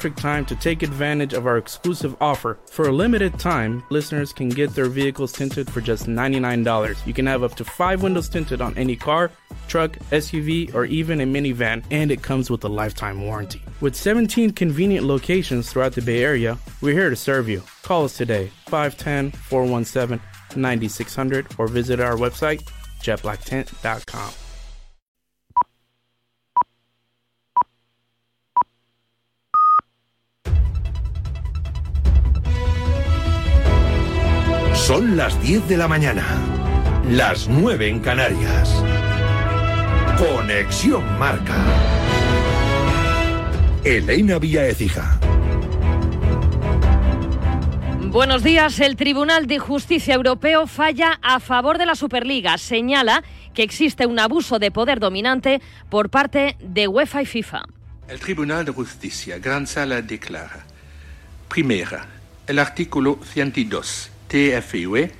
perfect time to take advantage of our exclusive offer. For a limited time, listeners can get their vehicles tinted for just $99. You can have up to five windows tinted on any car, truck, SUV, or even a minivan, and it comes with a lifetime warranty. With 17 convenient locations throughout the Bay Area, we're here to serve you. Call us today, 510 417 9600, or visit our website, jetblacktint.com. Son las 10 de la mañana, las 9 en Canarias. Conexión Marca. Elena Vía Ecija. Buenos días. El Tribunal de Justicia Europeo falla a favor de la Superliga. Señala que existe un abuso de poder dominante por parte de UEFA y FIFA. El Tribunal de Justicia, Gran Sala, declara. Primera, el artículo 102 TFUE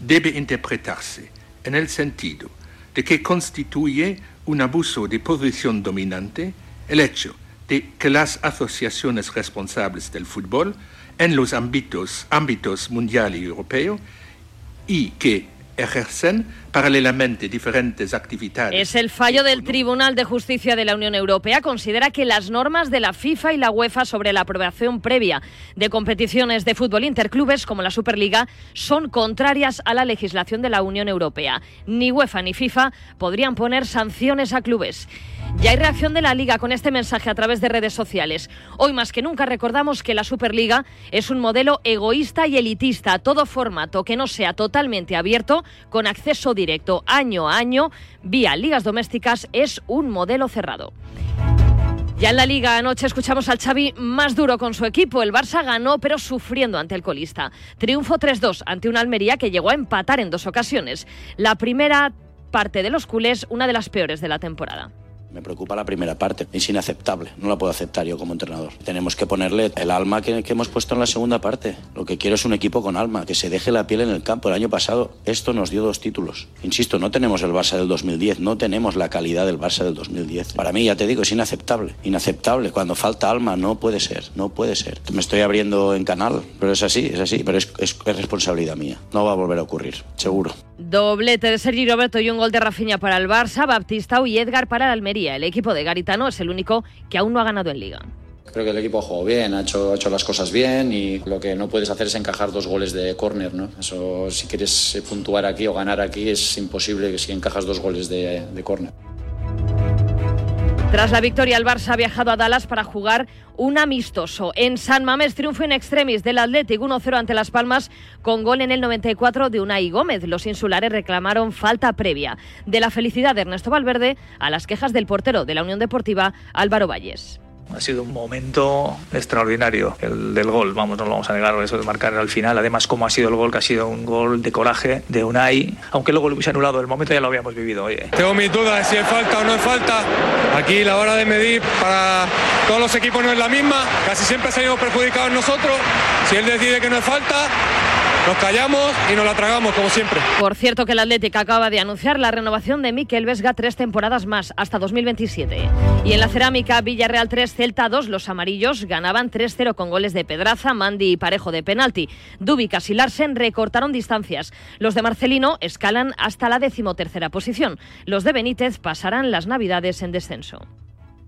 debe interpretarse en el sentido de que constituye un abuso de posición dominante el hecho de que las asociaciones responsables del fútbol en los ámbitos, ámbitos mundial y europeo y que ejercen paralelamente diferentes actividades. Es el fallo del Tribunal de Justicia de la Unión Europea. Considera que las normas de la FIFA y la UEFA sobre la aprobación previa de competiciones de fútbol interclubes como la Superliga son contrarias a la legislación de la Unión Europea. Ni UEFA ni FIFA podrían poner sanciones a clubes. Ya hay reacción de la Liga con este mensaje a través de redes sociales. Hoy más que nunca recordamos que la Superliga es un modelo egoísta y elitista. Todo formato que no sea totalmente abierto, con acceso directo año a año, vía ligas domésticas, es un modelo cerrado. Ya en la liga anoche escuchamos al Xavi más duro con su equipo. El Barça ganó pero sufriendo ante el colista. Triunfo 3-2 ante una Almería que llegó a empatar en dos ocasiones. La primera parte de los culés, una de las peores de la temporada. Me preocupa la primera parte, es inaceptable, no la puedo aceptar yo como entrenador. Tenemos que ponerle el alma que, hemos puesto en la segunda parte. Lo que quiero es un equipo con alma, que se deje la piel en el campo. El año pasado esto nos dio dos títulos. Insisto, no tenemos el Barça del 2010, no tenemos la calidad del Barça del 2010. Para mí, ya te digo, es inaceptable, inaceptable. Cuando falta alma, no puede ser, no puede ser. Me estoy abriendo en canal, pero es así, es así, pero es responsabilidad mía. No va a volver a ocurrir, seguro. Doblete de Sergi Roberto y un gol de Rafinha para el Barça, Baptista y Edgar para el Almería. El equipo de Garitano es el único que aún no ha ganado en Liga. Creo que el equipo ha jugado bien, ha hecho, las cosas bien y lo que no puedes hacer es encajar dos goles de córner, ¿no? Eso, si quieres puntuar aquí o ganar aquí, es imposible que si encajas dos goles de, de córner. Tras la victoria, el Barça ha viajado a Dallas para jugar un amistoso. En San Mamés, triunfo en extremis del Athletic 1-0 ante Las Palmas con gol en el 94 de Unai Gómez. Los insulares reclamaron falta previa. De la felicidad de Ernesto Valverde a las quejas del portero de la Unión Deportiva, Álvaro Valles. Ha sido un momento extraordinario el del gol, vamos, no lo vamos a negar, eso de marcar al final. Además, cómo ha sido el gol, que ha sido un gol de coraje de Unai, aunque luego lo hubiese anulado, el momento ya lo habíamos vivido. Oye. Tengo mis dudas si es falta o no es falta. Aquí la hora de medir para todos los equipos no es la misma, casi siempre salimos perjudicados nosotros. Si él decide que no es falta, nos callamos y nos la tragamos, como siempre. Por cierto, que el Atlético acaba de anunciar la renovación de Miquel Vesga tres temporadas más, hasta 2027. Y en la cerámica, Villarreal 3, Celta 2, los amarillos ganaban 3-0 con goles de Pedraza, Mandi y Parejo de penalti. Dubicas y Larsen recortaron distancias. Los de Marcelino escalan hasta la decimotercera posición. Los de Benítez pasarán las navidades en descenso.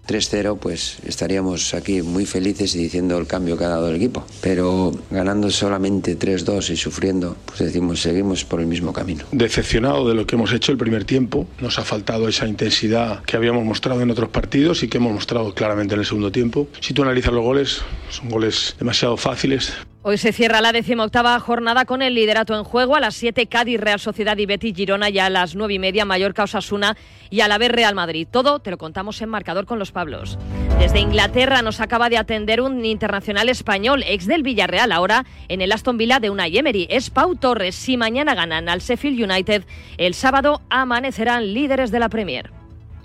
3-0, pues estaríamos aquí muy felices y diciendo el cambio que ha dado el equipo. Pero ganando solamente 3-2 y sufriendo, pues decimos, seguimos por el mismo camino. Decepcionado de lo que hemos hecho el primer tiempo. Nos ha faltado esa intensidad que habíamos mostrado en otros partidos y que hemos mostrado claramente en el segundo tiempo. Si tú analizas los goles, son goles demasiado fáciles. Hoy se cierra la decimoctava jornada con el liderato en juego. A las 7 Cádiz, Real Sociedad y Betis Girona y a las 9 y media Mallorca Osasuna y a la vez Real Madrid. Todo te lo contamos en marcador con los Pablos. Desde Inglaterra nos acaba de atender un internacional español, ex del Villarreal, ahora en el Aston Villa de Unai Emery. Es Pau Torres. Si mañana ganan al Sheffield United, el sábado amanecerán líderes de la Premier.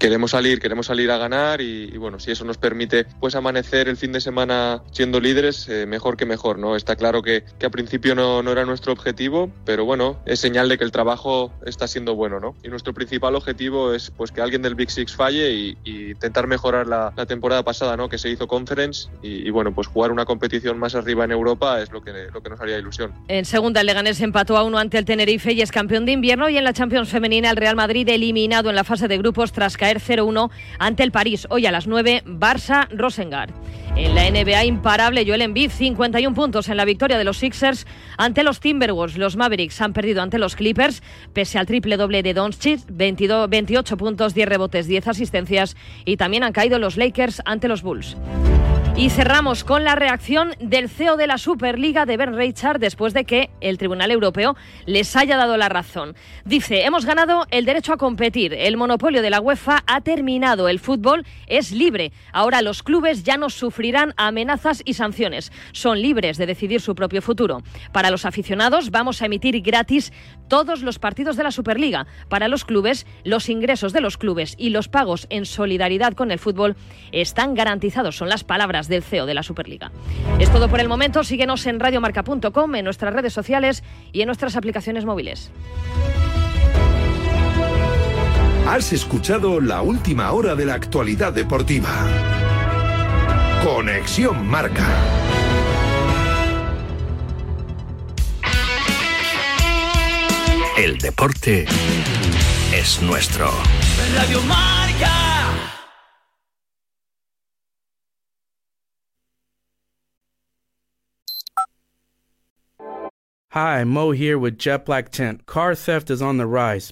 Queremos salir, queremos salir a ganar y, bueno, si eso nos permite pues amanecer el fin de semana siendo líderes, eh, mejor que mejor, ¿no? Está claro que, que a principio no, no, era nuestro objetivo, pero bueno, es señal de que el trabajo está siendo bueno, ¿no? Y nuestro principal objetivo es pues que alguien del Big Six falle y, intentar mejorar la, temporada pasada, ¿no? Que se hizo Conference y, y, bueno, pues jugar una competición más arriba en Europa es lo que, lo que nos haría ilusión. En segunda, el Leganés empató a uno ante el Tenerife y es campeón de invierno y en la Champions femenina el Real Madrid eliminado en la fase de grupos tras caer 0-1 ante el París. Hoy a las 9, Barça-Rosengard. En la NBA imparable, Joel Embiid, 51 puntos en la victoria de los Sixers ante los Timberwolves. Los Mavericks han perdido ante los Clippers, pese al triple doble de Doncic, 22, 28 puntos, 10 rebotes, 10 asistencias, y también han caído los Lakers ante los Bulls. Y cerramos con la reacción del CEO de la Superliga de Ben Reichard después de que el Tribunal Europeo les haya dado la razón. Dice, hemos ganado el derecho a competir, el monopolio de la UEFA ha terminado, el fútbol es libre. Ahora los clubes ya no sufrirán amenazas y sanciones, son libres de decidir su propio futuro. Para los aficionados vamos a emitir gratis todos los partidos de la Superliga. Para los clubes, los ingresos de los clubes y los pagos en solidaridad con el fútbol están garantizados, son las palabras del CEO de la Superliga. Es todo por el momento. Síguenos en radiomarca.com, en nuestras redes sociales y en nuestras aplicaciones móviles. Has escuchado la última hora de la actualidad deportiva. Conexión Marca. El deporte es nuestro. Radio Marca. Hi, Mo here with Jet Black Tent. Car theft is on the rise.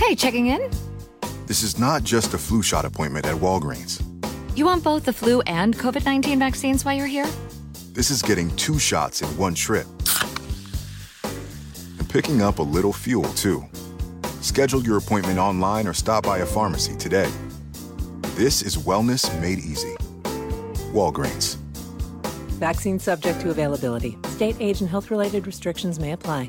Hey, checking in? This is not just a flu shot appointment at Walgreens. You want both the flu and COVID 19 vaccines while you're here? This is getting two shots in one trip. And picking up a little fuel, too. Schedule your appointment online or stop by a pharmacy today. This is wellness made easy. Walgreens. Vaccine subject to availability. State age and health related restrictions may apply.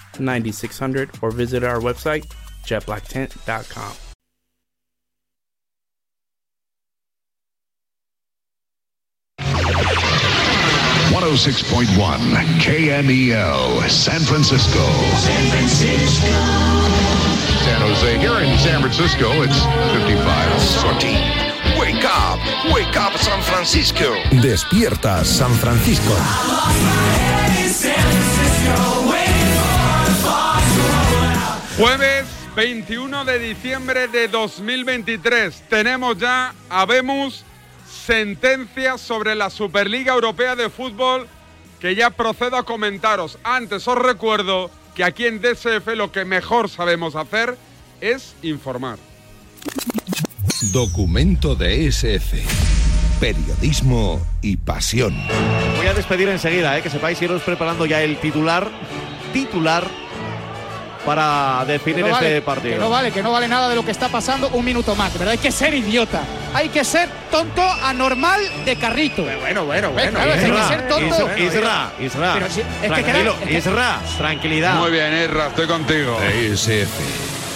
9600, or visit our website, jetblacktent.com. One hundred six point one KMEL San Francisco. San Francisco. San Jose. Here in San Francisco, it's 55. Sorty. Wake up, wake up San Francisco. Despierta San Francisco. Jueves 21 de diciembre de 2023. Tenemos ya, habemos sentencia sobre la Superliga Europea de Fútbol que ya procedo a comentaros. Antes os recuerdo que aquí en DSF lo que mejor sabemos hacer es informar. Documento de SF. Periodismo y pasión. Voy a despedir enseguida, ¿eh? que sepáis iros preparando ya el titular, titular para definir no vale, este partido. Que no vale, que no vale nada de lo que está pasando un minuto más, ¿verdad? Hay que ser idiota. Hay que ser tonto anormal de carrito. Bueno, bueno, bueno. Claro, hay que ser tonto. Isra, Isra, Pero si- es que tranquilo, queda- es que- Isra, tranquilidad. Muy bien, Erra, estoy contigo. SF.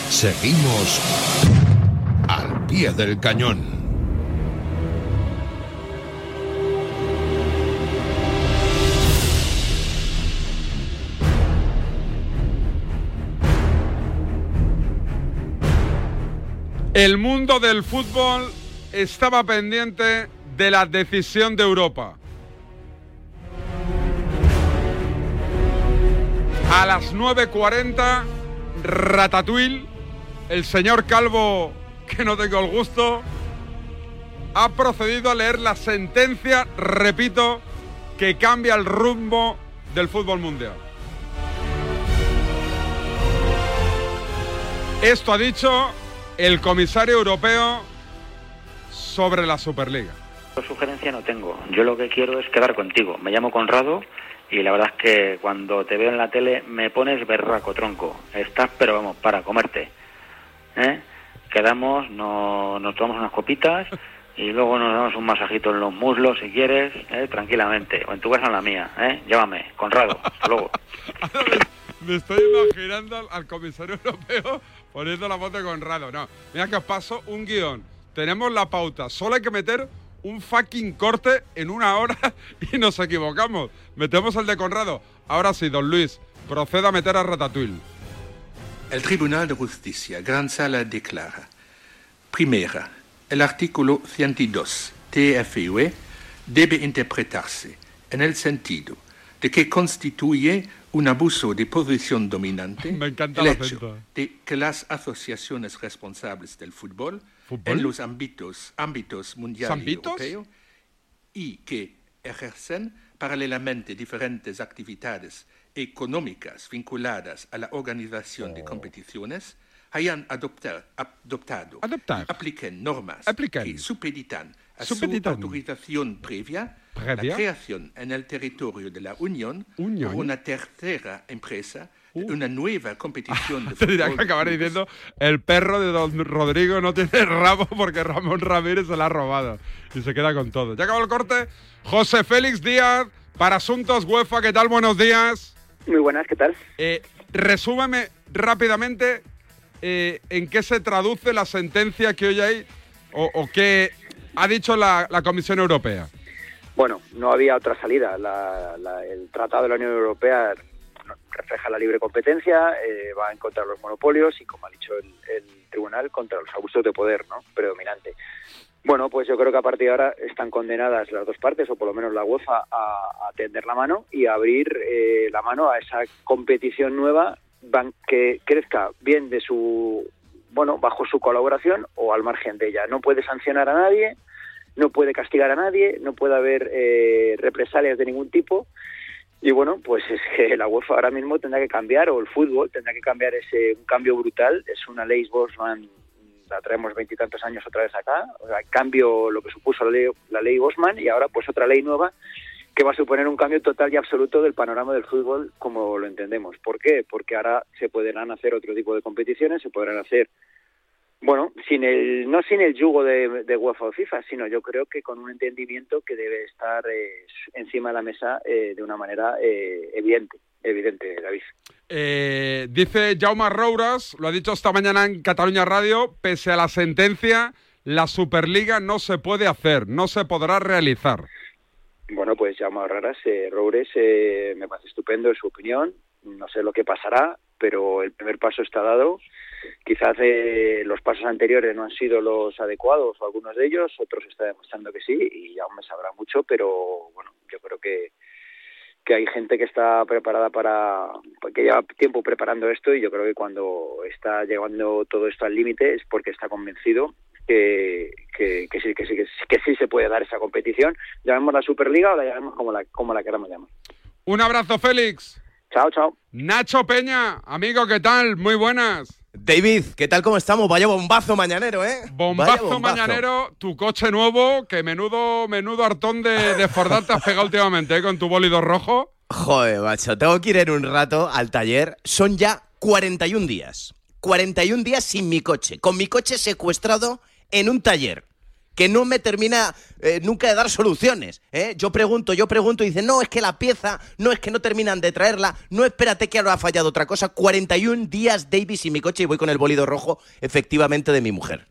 Seguimos al pie del cañón. El mundo del fútbol estaba pendiente de la decisión de Europa. A las 9.40, Ratatouille, el señor Calvo, que no tengo el gusto, ha procedido a leer la sentencia, repito, que cambia el rumbo del fútbol mundial. Esto ha dicho el comisario europeo sobre la Superliga. Sugerencia no tengo. Yo lo que quiero es quedar contigo. Me llamo Conrado y la verdad es que cuando te veo en la tele me pones berraco, tronco. Estás, pero vamos, para comerte. ¿Eh? Quedamos, no, nos tomamos unas copitas y luego nos damos un masajito en los muslos si quieres, ¿eh? tranquilamente. O en tu casa en la mía. ¿eh? Llévame, Conrado. Hasta luego. Me estoy imaginando al, al comisario europeo poniendo la voz de Conrado. No, mira que os paso un guion. Tenemos la pauta. Solo hay que meter un fucking corte en una hora y nos equivocamos. Metemos el de Conrado. Ahora sí, don Luis, proceda a meter a Ratatouille. El Tribunal de Justicia, Gran Sala, declara. Primera, el artículo 102 TFUE debe interpretarse en el sentido de que constituye un abuso de posición dominante Me encanta el el hecho acento. de que las asociaciones responsables del fútbol, ¿Fútbol? en los ámbitos, ámbitos mundial y europeo y que ejercen paralelamente diferentes actividades económicas vinculadas a la organización Oh. de competiciones, hayan adoptar- adoptado Adoptar. apliquen normas que supeditan a Supeditan. su autorización ¿Previa? La creación en el territorio de la Unión Unión. por una tercera empresa de una nueva competición de Te dirá fútbol que acabaré diciendo el perro de don Rodrigo no tiene rabo porque Ramón Ramírez se la ha robado y se queda con todo. Ya acabó el corte. José Félix Díaz para Asuntos UEFA. ¿Qué tal? Buenos días. Muy buenas, ¿qué tal? Eh, resúmeme rápidamente eh, en qué se traduce la sentencia que hoy hay o, o qué ha dicho la, la Comisión Europea. Bueno, no había otra salida. La- la- el Tratado de la Unión Europea refleja la libre competencia, eh, va en contra de los monopolios y, como ha dicho el, tribunal, contra los abusos de poder ¿no? predominante. Bueno, pues yo creo que a partir de ahora están condenadas las dos partes, o por lo menos la UEFA, a, tender la mano y a abrir eh, la mano a esa competición nueva que crezca bien de su, bueno, bajo su colaboración o al margen de ella. No puede sancionar a nadie, no puede castigar a nadie, no puede haber eh, represalias de ningún tipo. Y bueno, pues es que la UEFA ahora mismo tendrá que cambiar, o el fútbol tendrá que cambiar ese un cambio brutal. Es una ley Bosman, la traemos veintitantos años otra vez acá. O sea, cambio lo que supuso la ley, la ley Bosman y ahora pues otra ley nueva que va a suponer un cambio total y absoluto del panorama del fútbol como lo entendemos. ¿Por qué? Porque ahora se podrán hacer otro tipo de competiciones, se podrán hacer bueno, sin el, no sin el yugo de, de UEFA o FIFA, sino yo creo que con un entendimiento que debe estar eh, encima de la mesa eh, de una manera eh, evidente, evidente, David. Eh, dice Jaume Rouras, lo ha dicho esta mañana en Cataluña Radio, pese a la sentencia, la Superliga no se puede hacer, no se podrá realizar. Bueno, pues raras, eh, Roures eh, me parece estupendo en su opinión, no sé lo que pasará, pero el primer paso está dado. Quizás eh, los pasos anteriores no han sido los adecuados, o algunos de ellos, otros está demostrando que sí, y aún me sabrá mucho, pero bueno, yo creo que, que hay gente que está preparada para, que lleva tiempo preparando esto, y yo creo que cuando está llegando todo esto al límite es porque está convencido que, que, que sí, que, sí, que, sí, que sí se puede dar esa competición. Llamemos la Superliga o la llamemos como la, como la queramos llamar. Un abrazo, Félix. Chao, chao. Nacho Peña, amigo, ¿qué tal? Muy buenas. David, ¿qué tal? ¿Cómo estamos? Vaya bombazo mañanero, ¿eh? Bombazo, mañanero, tu coche nuevo, que menudo, menudo hartón de, de Fordal te has pegado últimamente, ¿eh? Con tu bólido rojo. Joder, macho, tengo que ir en un rato al taller. Son ya 41 días. 41 días sin mi coche. Con mi coche secuestrado en un taller. Que no me termina eh, nunca de dar soluciones. ¿eh? Yo pregunto, yo pregunto y dicen, no, es que la pieza, no es que no terminan de traerla, no espérate que ahora ha fallado otra cosa. 41 días Davis y mi coche y voy con el bolido rojo, efectivamente, de mi mujer.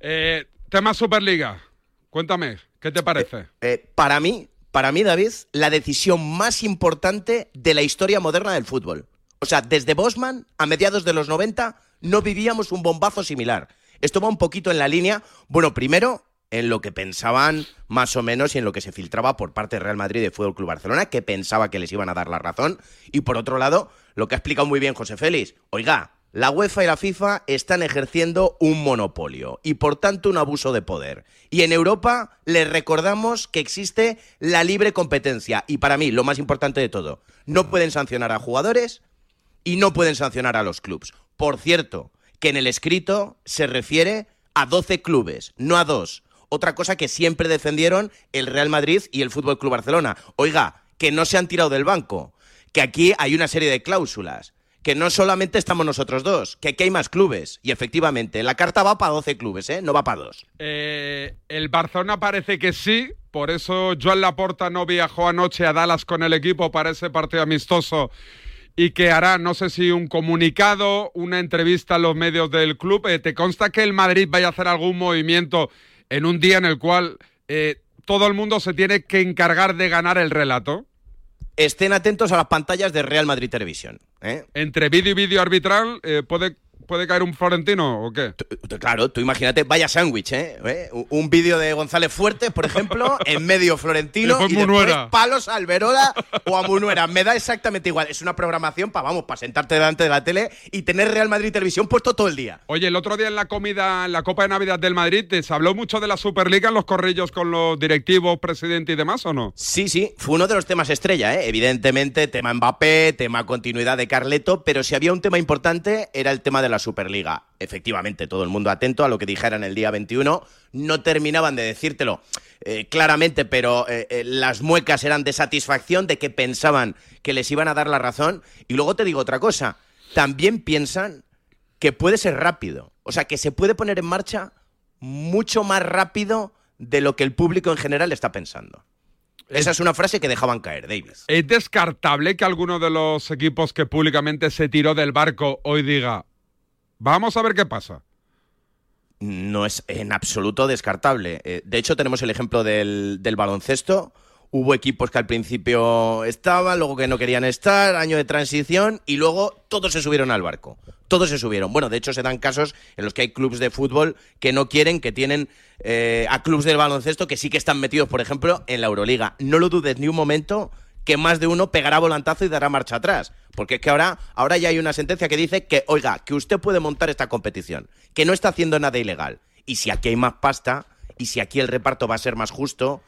Eh, tema Superliga. Cuéntame, ¿qué te parece? Eh, para mí, para mí, David, la decisión más importante de la historia moderna del fútbol. O sea, desde Bosman a mediados de los 90 no vivíamos un bombazo similar. Esto va un poquito en la línea, bueno, primero en lo que pensaban más o menos y en lo que se filtraba por parte de Real Madrid y de Fútbol Club Barcelona, que pensaba que les iban a dar la razón. Y por otro lado, lo que ha explicado muy bien José Félix, oiga, la UEFA y la FIFA están ejerciendo un monopolio y por tanto un abuso de poder. Y en Europa les recordamos que existe la libre competencia y para mí lo más importante de todo, no pueden sancionar a jugadores y no pueden sancionar a los clubes. Por cierto, que en el escrito se refiere a 12 clubes, no a dos. Otra cosa que siempre defendieron el Real Madrid y el Fútbol Club Barcelona. Oiga, que no se han tirado del banco, que aquí hay una serie de cláusulas que no solamente estamos nosotros dos, que aquí hay más clubes. Y efectivamente, la carta va para 12 clubes, ¿eh? No va para dos. Eh, el Barcelona parece que sí, por eso Joan Laporta no viajó anoche a Dallas con el equipo para ese partido amistoso y que hará, no sé si un comunicado, una entrevista a los medios del club. Eh, ¿Te consta que el Madrid vaya a hacer algún movimiento en un día en el cual eh, todo el mundo se tiene que encargar de ganar el relato? estén atentos a las pantallas de Real Madrid Televisión. ¿eh? Entre vídeo y vídeo arbitral, eh, ¿puede ¿Puede caer un florentino o qué? Claro, tú imagínate, vaya sándwich, ¿eh? ¿Eh? Un vídeo de González Fuertes, por ejemplo, en medio florentino y, después palos a Alberola o a Munuera. Me da exactamente igual. Es una programación para, vamos, para sentarte delante de la tele y tener Real Madrid Televisión puesto todo el día. Oye, el otro día en la comida, en la Copa de Navidad del Madrid, ¿se habló mucho de la Superliga en los corrillos con los directivos, presidente y demás o no? Sí, sí, fue uno de los temas estrella, ¿eh? Evidentemente, tema Mbappé, tema continuidad de Carleto, pero si había un tema importante era el tema de la Superliga. Efectivamente, todo el mundo atento a lo que dijeran el día 21. No terminaban de decírtelo eh, claramente, pero eh, eh, las muecas eran de satisfacción, de que pensaban que les iban a dar la razón. Y luego te digo otra cosa, también piensan que puede ser rápido. O sea, que se puede poner en marcha mucho más rápido de lo que el público en general está pensando. Esa es una frase que dejaban caer, David. ¿Es descartable que alguno de los equipos que públicamente se tiró del barco hoy diga, Vamos a ver qué pasa. No es en absoluto descartable. Eh, de hecho, tenemos el ejemplo del, baloncesto. Hubo equipos que al principio estaban, luego que no querían estar, año de transición, y luego todos se subieron al barco. Todos se subieron. Bueno, de hecho se dan casos en los que hay clubes de fútbol que no quieren, que tienen eh, a clubes del baloncesto que sí que están metidos, por ejemplo, en la Euroliga. No lo dudes ni un momento que más de uno pegará volantazo y dará marcha atrás. Porque es que ahora, ahora ya hay una sentencia que dice que, oiga, que usted puede montar esta competición, que no está haciendo nada ilegal. Y si aquí hay más pasta, y si aquí el reparto va a ser más justo,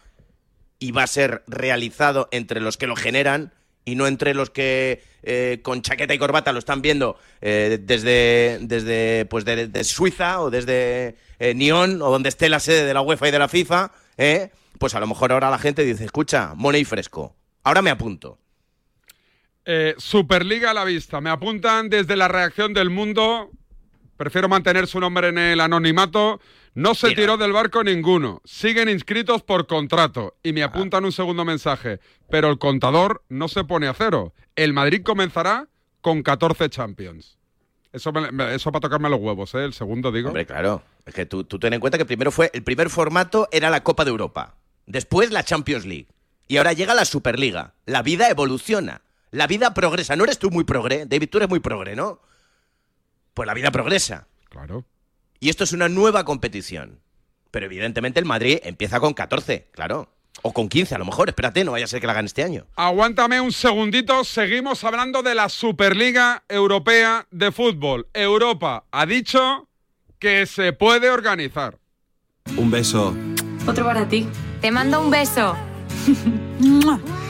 y va a ser realizado entre los que lo generan, y no entre los que eh, con chaqueta y corbata lo están viendo eh, desde, desde, pues de, Suiza o desde eh, Nyon o donde esté la sede de la UEFA y de la FIFA, pues a lo mejor ahora la gente dice, escucha, money fresco, Ahora me apunto. Eh, Superliga a la vista. Me apuntan desde la reacción del mundo. Prefiero mantener su nombre en el anonimato. No se tiró del barco ninguno. Siguen inscritos por contrato. Y me apuntan un segundo mensaje. Pero el contador no se pone a cero. El Madrid comenzará con 14 Champions. Eso, eso para tocarme los huevos, ¿eh? El segundo, digo. Hombre, claro. Es que tú, tú ten en cuenta que primero fue. El primer formato era la Copa de Europa. Después la Champions League. Y ahora llega la Superliga. La vida evoluciona. La vida progresa. ¿No eres tú muy progre? David, tú eres muy progre, ¿no? Pues la vida progresa. Claro. Y esto es una nueva competición. Pero evidentemente el Madrid empieza con 14, claro. O con 15, a lo mejor. Espérate, no vaya a ser que la hagan este año. Aguántame un segundito. Seguimos hablando de la Superliga Europea de Fútbol. Europa ha dicho que se puede organizar. Un beso. Otro para ti. Te mando un beso.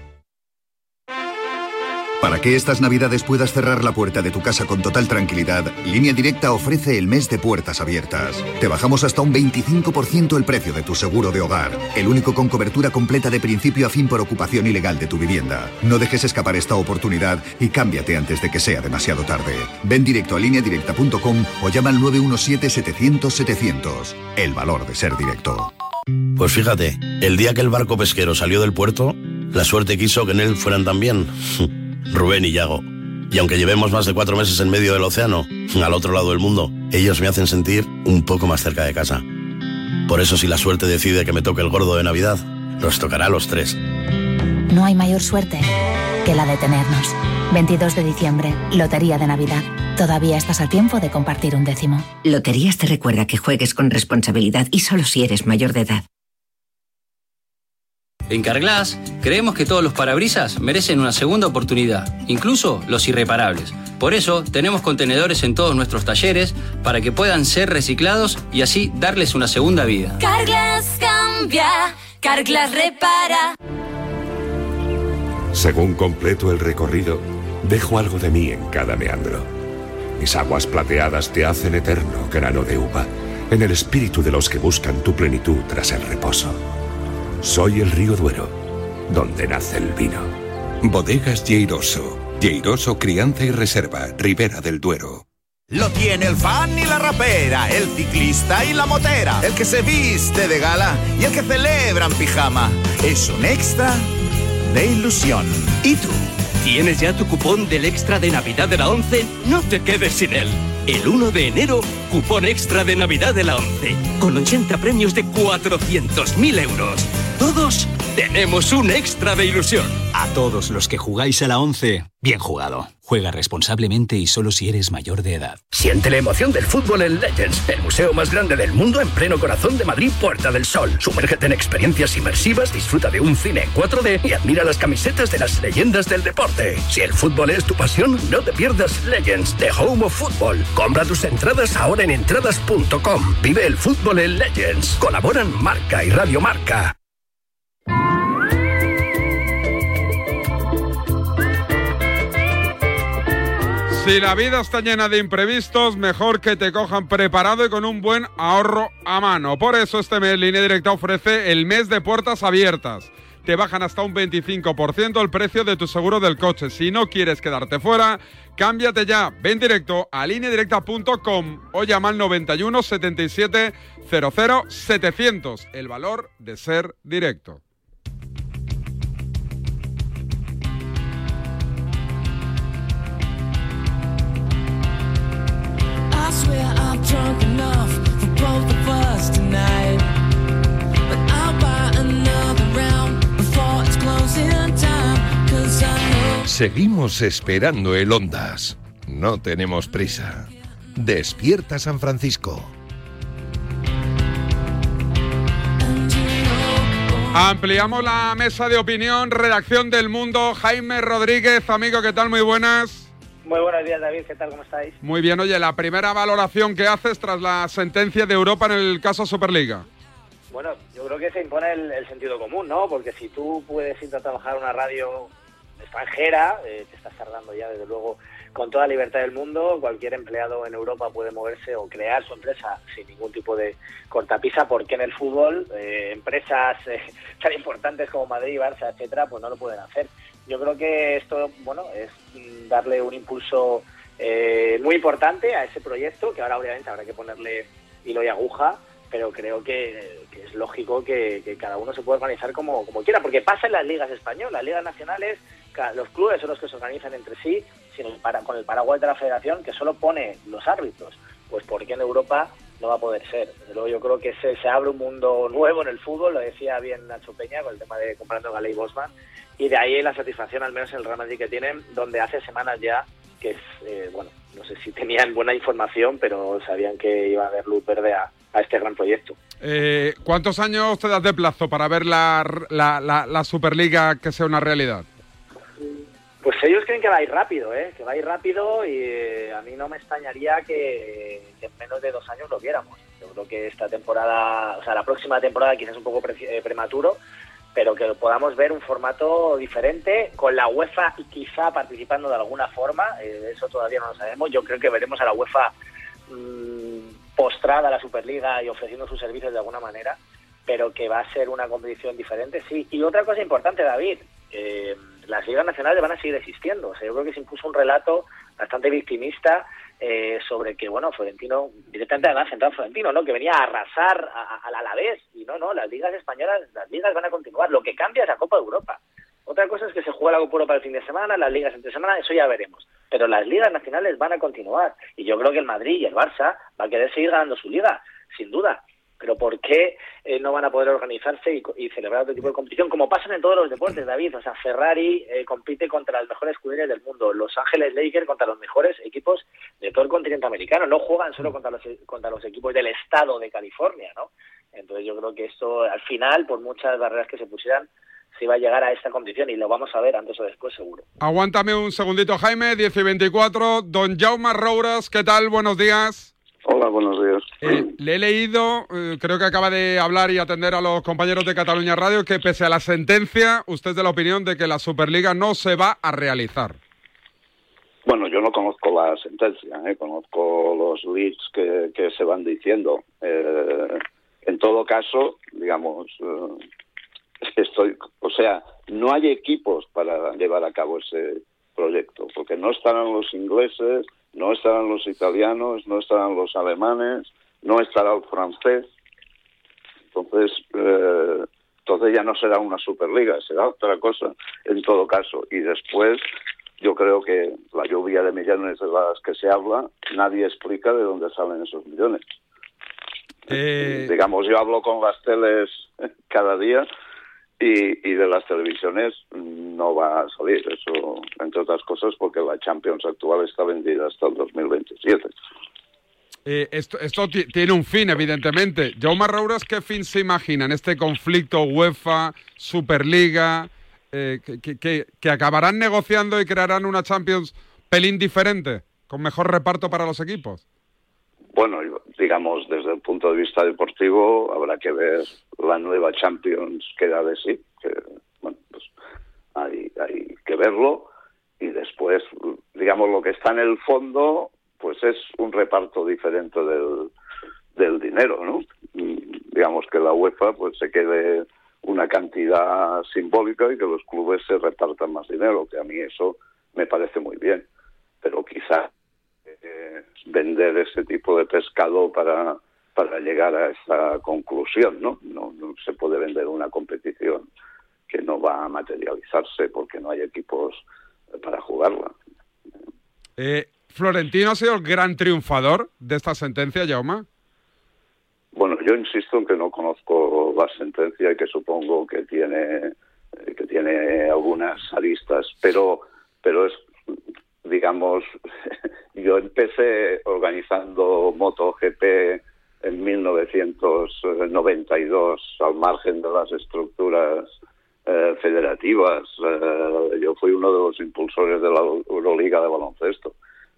Para que estas navidades puedas cerrar la puerta de tu casa con total tranquilidad, Línea Directa ofrece el mes de puertas abiertas. Te bajamos hasta un 25% el precio de tu seguro de hogar, el único con cobertura completa de principio a fin por ocupación ilegal de tu vivienda. No dejes escapar esta oportunidad y cámbiate antes de que sea demasiado tarde. Ven directo a lineadirecta.com o llama al 917-700-700. El valor de ser directo. Pues fíjate, el día que el barco pesquero salió del puerto, la suerte quiso que en él fueran también. Rubén y Yago. Y aunque llevemos más de cuatro meses en medio del océano, al otro lado del mundo, Ellos me hacen sentir un poco más cerca de casa. Por eso si la suerte decide que me toque el gordo de Navidad, nos tocará a los tres. No hay mayor suerte que la de tenernos. 22 de diciembre, Lotería de Navidad. Todavía estás a tiempo de compartir un décimo. Loterías te recuerda que juegues con responsabilidad y solo si eres mayor de edad. En Carglass creemos que todos los parabrisas merecen una segunda oportunidad, incluso los irreparables. Por eso tenemos contenedores en todos nuestros talleres para que puedan ser reciclados y así darles una segunda vida. Carglass cambia, Carglass repara. Según completo el recorrido, dejo algo de mí en cada meandro. Mis aguas plateadas te hacen eterno grano de uva, en el espíritu de los que buscan tu plenitud tras el reposo. Soy el río Duero, donde nace el vino. Bodegas Lleiroso. Lleiroso Crianza y Reserva, Ribera del Duero. Lo tiene el fan y la rapera, el ciclista y la motera, el que se viste de gala y el que celebra en pijama. Es un extra de ilusión. ¿Y tú? ¿Tienes ya tu cupón del extra de Navidad de la 11? No te quedes sin él. El 1 de enero, cupón extra de Navidad de la 11, con 80 premios de 400.000 euros. Todos tenemos un extra de ilusión. A todos los que jugáis a la 11, bien jugado. Juega responsablemente y solo si eres mayor de edad. Siente la emoción del fútbol en Legends, el museo más grande del mundo en pleno corazón de Madrid, Puerta del Sol. Sumérgete en experiencias inmersivas, disfruta de un cine en 4D y admira las camisetas de las leyendas del deporte. Si el fútbol es tu pasión, no te pierdas Legends, The Home of Football. Compra tus entradas ahora en entradas.com. Vive el fútbol en Legends. Colaboran Marca y Radio Marca. Si la vida está llena de imprevistos, mejor que te cojan preparado y con un buen ahorro a mano. Por eso este mes Línea Directa ofrece el mes de puertas abiertas. Te bajan hasta un 25% el precio de tu seguro del coche. Si no quieres quedarte fuera, cámbiate ya. Ven directo a lineadirecta.com o llama al 91 77 00 700. El valor de ser directo. Seguimos esperando el Ondas. No tenemos prisa. Despierta San Francisco. Ampliamos la mesa de opinión, redacción del mundo. Jaime Rodríguez, amigo, ¿qué tal? Muy buenas. Muy buenos días, David. ¿Qué tal? ¿Cómo estáis? Muy bien. Oye, la primera valoración que haces tras la sentencia de Europa en el caso Superliga. Bueno, yo creo que se impone el, sentido común, ¿no? Porque si tú puedes ir a trabajar una radio extranjera, eh, te estás tardando ya, desde luego, con toda libertad del mundo. Cualquier empleado en Europa puede moverse o crear su empresa sin ningún tipo de cortapisa, porque en el fútbol eh, empresas eh, tan importantes como Madrid, Barça, etcétera, pues no lo pueden hacer. Yo creo que esto, bueno, es darle un impulso eh, muy importante a ese proyecto, que ahora obviamente habrá que ponerle hilo y aguja, pero creo que, es lógico que, cada uno se pueda organizar como, como quiera, porque pasa en las ligas españolas, las ligas nacionales, los clubes son los que se organizan entre sí, sin con el paraguas de la federación que solo pone los árbitros. Pues porque en Europa no va a poder ser. luego yo creo que se, se, abre un mundo nuevo en el fútbol, lo decía bien Nacho Peña con el tema de comparando Galey y Bosman, y de ahí la satisfacción, al menos en el Real Madrid que tienen, donde hace semanas ya que es, eh, bueno, no sé si tenían buena información, pero sabían que iba a haber luz verde a, este gran proyecto. Eh, ¿Cuántos años te das de plazo para ver la, la, Superliga que sea una realidad? Pues ellos creen que va a ir rápido, ¿eh? que va a ir rápido y eh, a mí no me extrañaría que, en menos de dos años lo viéramos. Yo creo que esta temporada, o sea, la próxima temporada quizás un poco prematuro, pero que podamos ver un formato diferente con la UEFA quizá participando de alguna forma, eh, eso todavía no lo sabemos. Yo creo que veremos a la UEFA mm, postrada a la Superliga y ofreciendo sus servicios de alguna manera, pero que va a ser una competición diferente, sí. Y otra cosa importante, David, eh, las ligas nacionales van a seguir existiendo. O sea, yo creo que se impuso un relato bastante victimista eh, sobre que, bueno, Florentino, directamente además centrado Florentino, ¿no? Que venía a arrasar al Alavés. Y no, no, las ligas españolas, las ligas van a continuar. Lo que cambia es la Copa de Europa. Otra cosa es que se juega la Copa Europa el fin de semana, las ligas entre semana, eso ya veremos. pero las ligas nacionales van a continuar y yo creo que el Madrid y el Barça va a querer seguir ganando su liga, sin duda. Pero ¿por qué eh, no van a poder organizarse y, celebrar otro tipo de competición? Como pasan en todos los deportes, David. O sea, Ferrari eh, compite contra las mejores escuderías del mundo. Los Ángeles Lakers contra los mejores equipos de todo el continente americano. No juegan solo contra los, contra los equipos del estado de California, ¿no? Entonces yo creo que esto, al final, por muchas barreras que se pusieran, se iba a llegar a esta condición y lo vamos a ver antes o después seguro. Aguántame un segundito, Jaime, 10 y 24. Don Jaume Rouras, ¿qué tal? Buenos días. Hola, buenos días. Eh, le he leído, eh, creo que acaba de hablar y atender a los compañeros de Cataluña Radio, que pese a la sentencia, usted es de la opinión de que la Superliga no se va a realizar. Bueno, yo no conozco la sentencia, ¿eh? conozco los leads que, que se van diciendo. en todo caso, digamos, estoy, o sea, no hay equipos para llevar a cabo ese proyecto, porque no estarán los ingleses, no estarán los italianos, no estarán los alemanes, no estará el francés. Entonces, eh, entonces ya no será una Superliga, será otra cosa en todo caso. Y después, yo creo que la lluvia de millones de las que se habla, nadie explica de dónde salen esos millones. Eh, Digamos, yo hablo con las teles cada día y, de las televisiones no va a salir eso, entre otras cosas, porque la Champions actual está vendida hasta el 2027. Eh, esto, esto tiene un fin, evidentemente. Jaume Rouras, ¿qué fin se imagina en este conflicto UEFA, Superliga, eh, que, acabarán negociando y crearán una Champions pelín diferente, con mejor reparto para los equipos? Bueno, digamos, desde el punto de vista deportivo, habrá que ver la nueva Champions que da de sí, que, bueno, pues hay, hay que verlo, y después, digamos, lo que está en el fondo, pues es un reparto diferente del, del dinero, ¿no? digamos que la UEFA pues se quede una cantidad simbólica y que los clubes se repartan más dinero, que a mí eso me parece muy bien, pero quizá eh, vender ese tipo de pescado para, para llegar a esa conclusión, ¿no? ¿no? se puede vender una competición que no va a materializarse porque no hay equipos para jugarla. Eh, ¿Florentino ha sido el gran triunfador de esta sentencia, Jaume? Bueno, yo insisto en que no conozco la sentencia y que supongo que tiene que tiene algunas aristas, pero pero es digamos, yo empecé organizando MotoGP en 1992 al margen de las estructuras eh, federativas. Eh, yo fui uno de los impulsores de la Euroliga de baloncesto.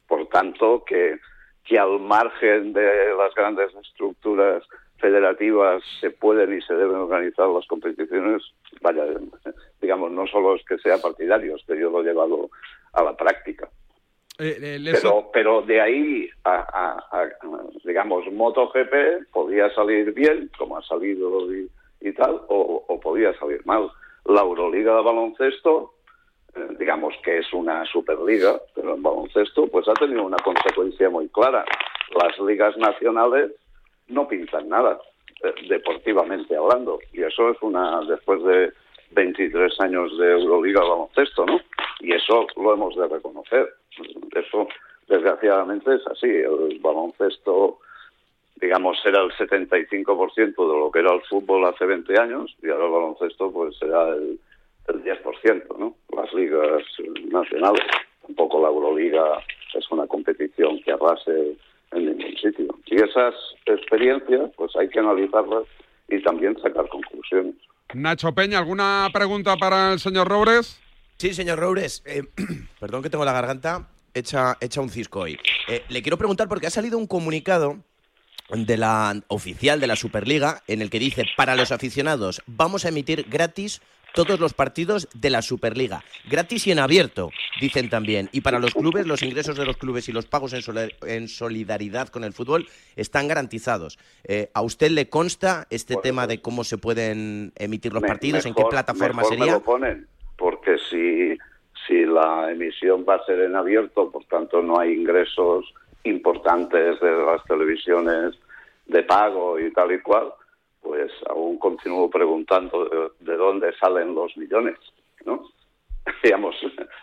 Por tanto, que, que al margen de las grandes estructuras federativas se pueden y se deben organizar las competiciones, vaya, digamos, no solo es que sea partidario, es que yo lo he llevado a la práctica. Eh, eh, pero, pero de ahí a, digamos, MotoGP podía salir bien, como ha salido y, tal, o, podía salir mal. La Euroliga de baloncesto, eh, digamos que es una superliga, pero en baloncesto, pues ha tenido una consecuencia muy clara. Las ligas nacionales no pintan nada, deportivamente hablando, y eso es una, después de 23 años de Euroliga baloncesto, ¿no? Y eso lo hemos de reconocer eso, desgraciadamente, es así. El baloncesto, digamos, era el 75% de lo que era el fútbol hace 20 años y ahora el baloncesto pues será el, el 10%, ¿no? Las ligas nacionales. Tampoco la Euroliga es una competición que arrase en ningún sitio. Y esas experiencias, pues hay que analizarlas y también sacar conclusiones. Nacho Peña, ¿alguna pregunta para el señor Roures? Sí, señor Roures. Eh, perdón que tengo la garganta hecha, hecha un cisco hoy. Eh, le quiero preguntar porque ha salido un comunicado de la oficial de la Superliga en el que dice para los aficionados vamos a emitir gratis todos los partidos de la Superliga. Gratis y en abierto, dicen también. Y para los clubes, los ingresos de los clubes y los pagos en, solidaridad con el fútbol están garantizados. Eh, ¿A usted le consta este tema de cómo se pueden emitir los partidos? ¿En qué plataforma sería? porque si, si la emisión va a ser en abierto, por tanto no hay ingresos importantes de las televisiones de pago y tal y cual, pues aún continúo preguntando de, dónde salen los millones, ¿no? Digamos,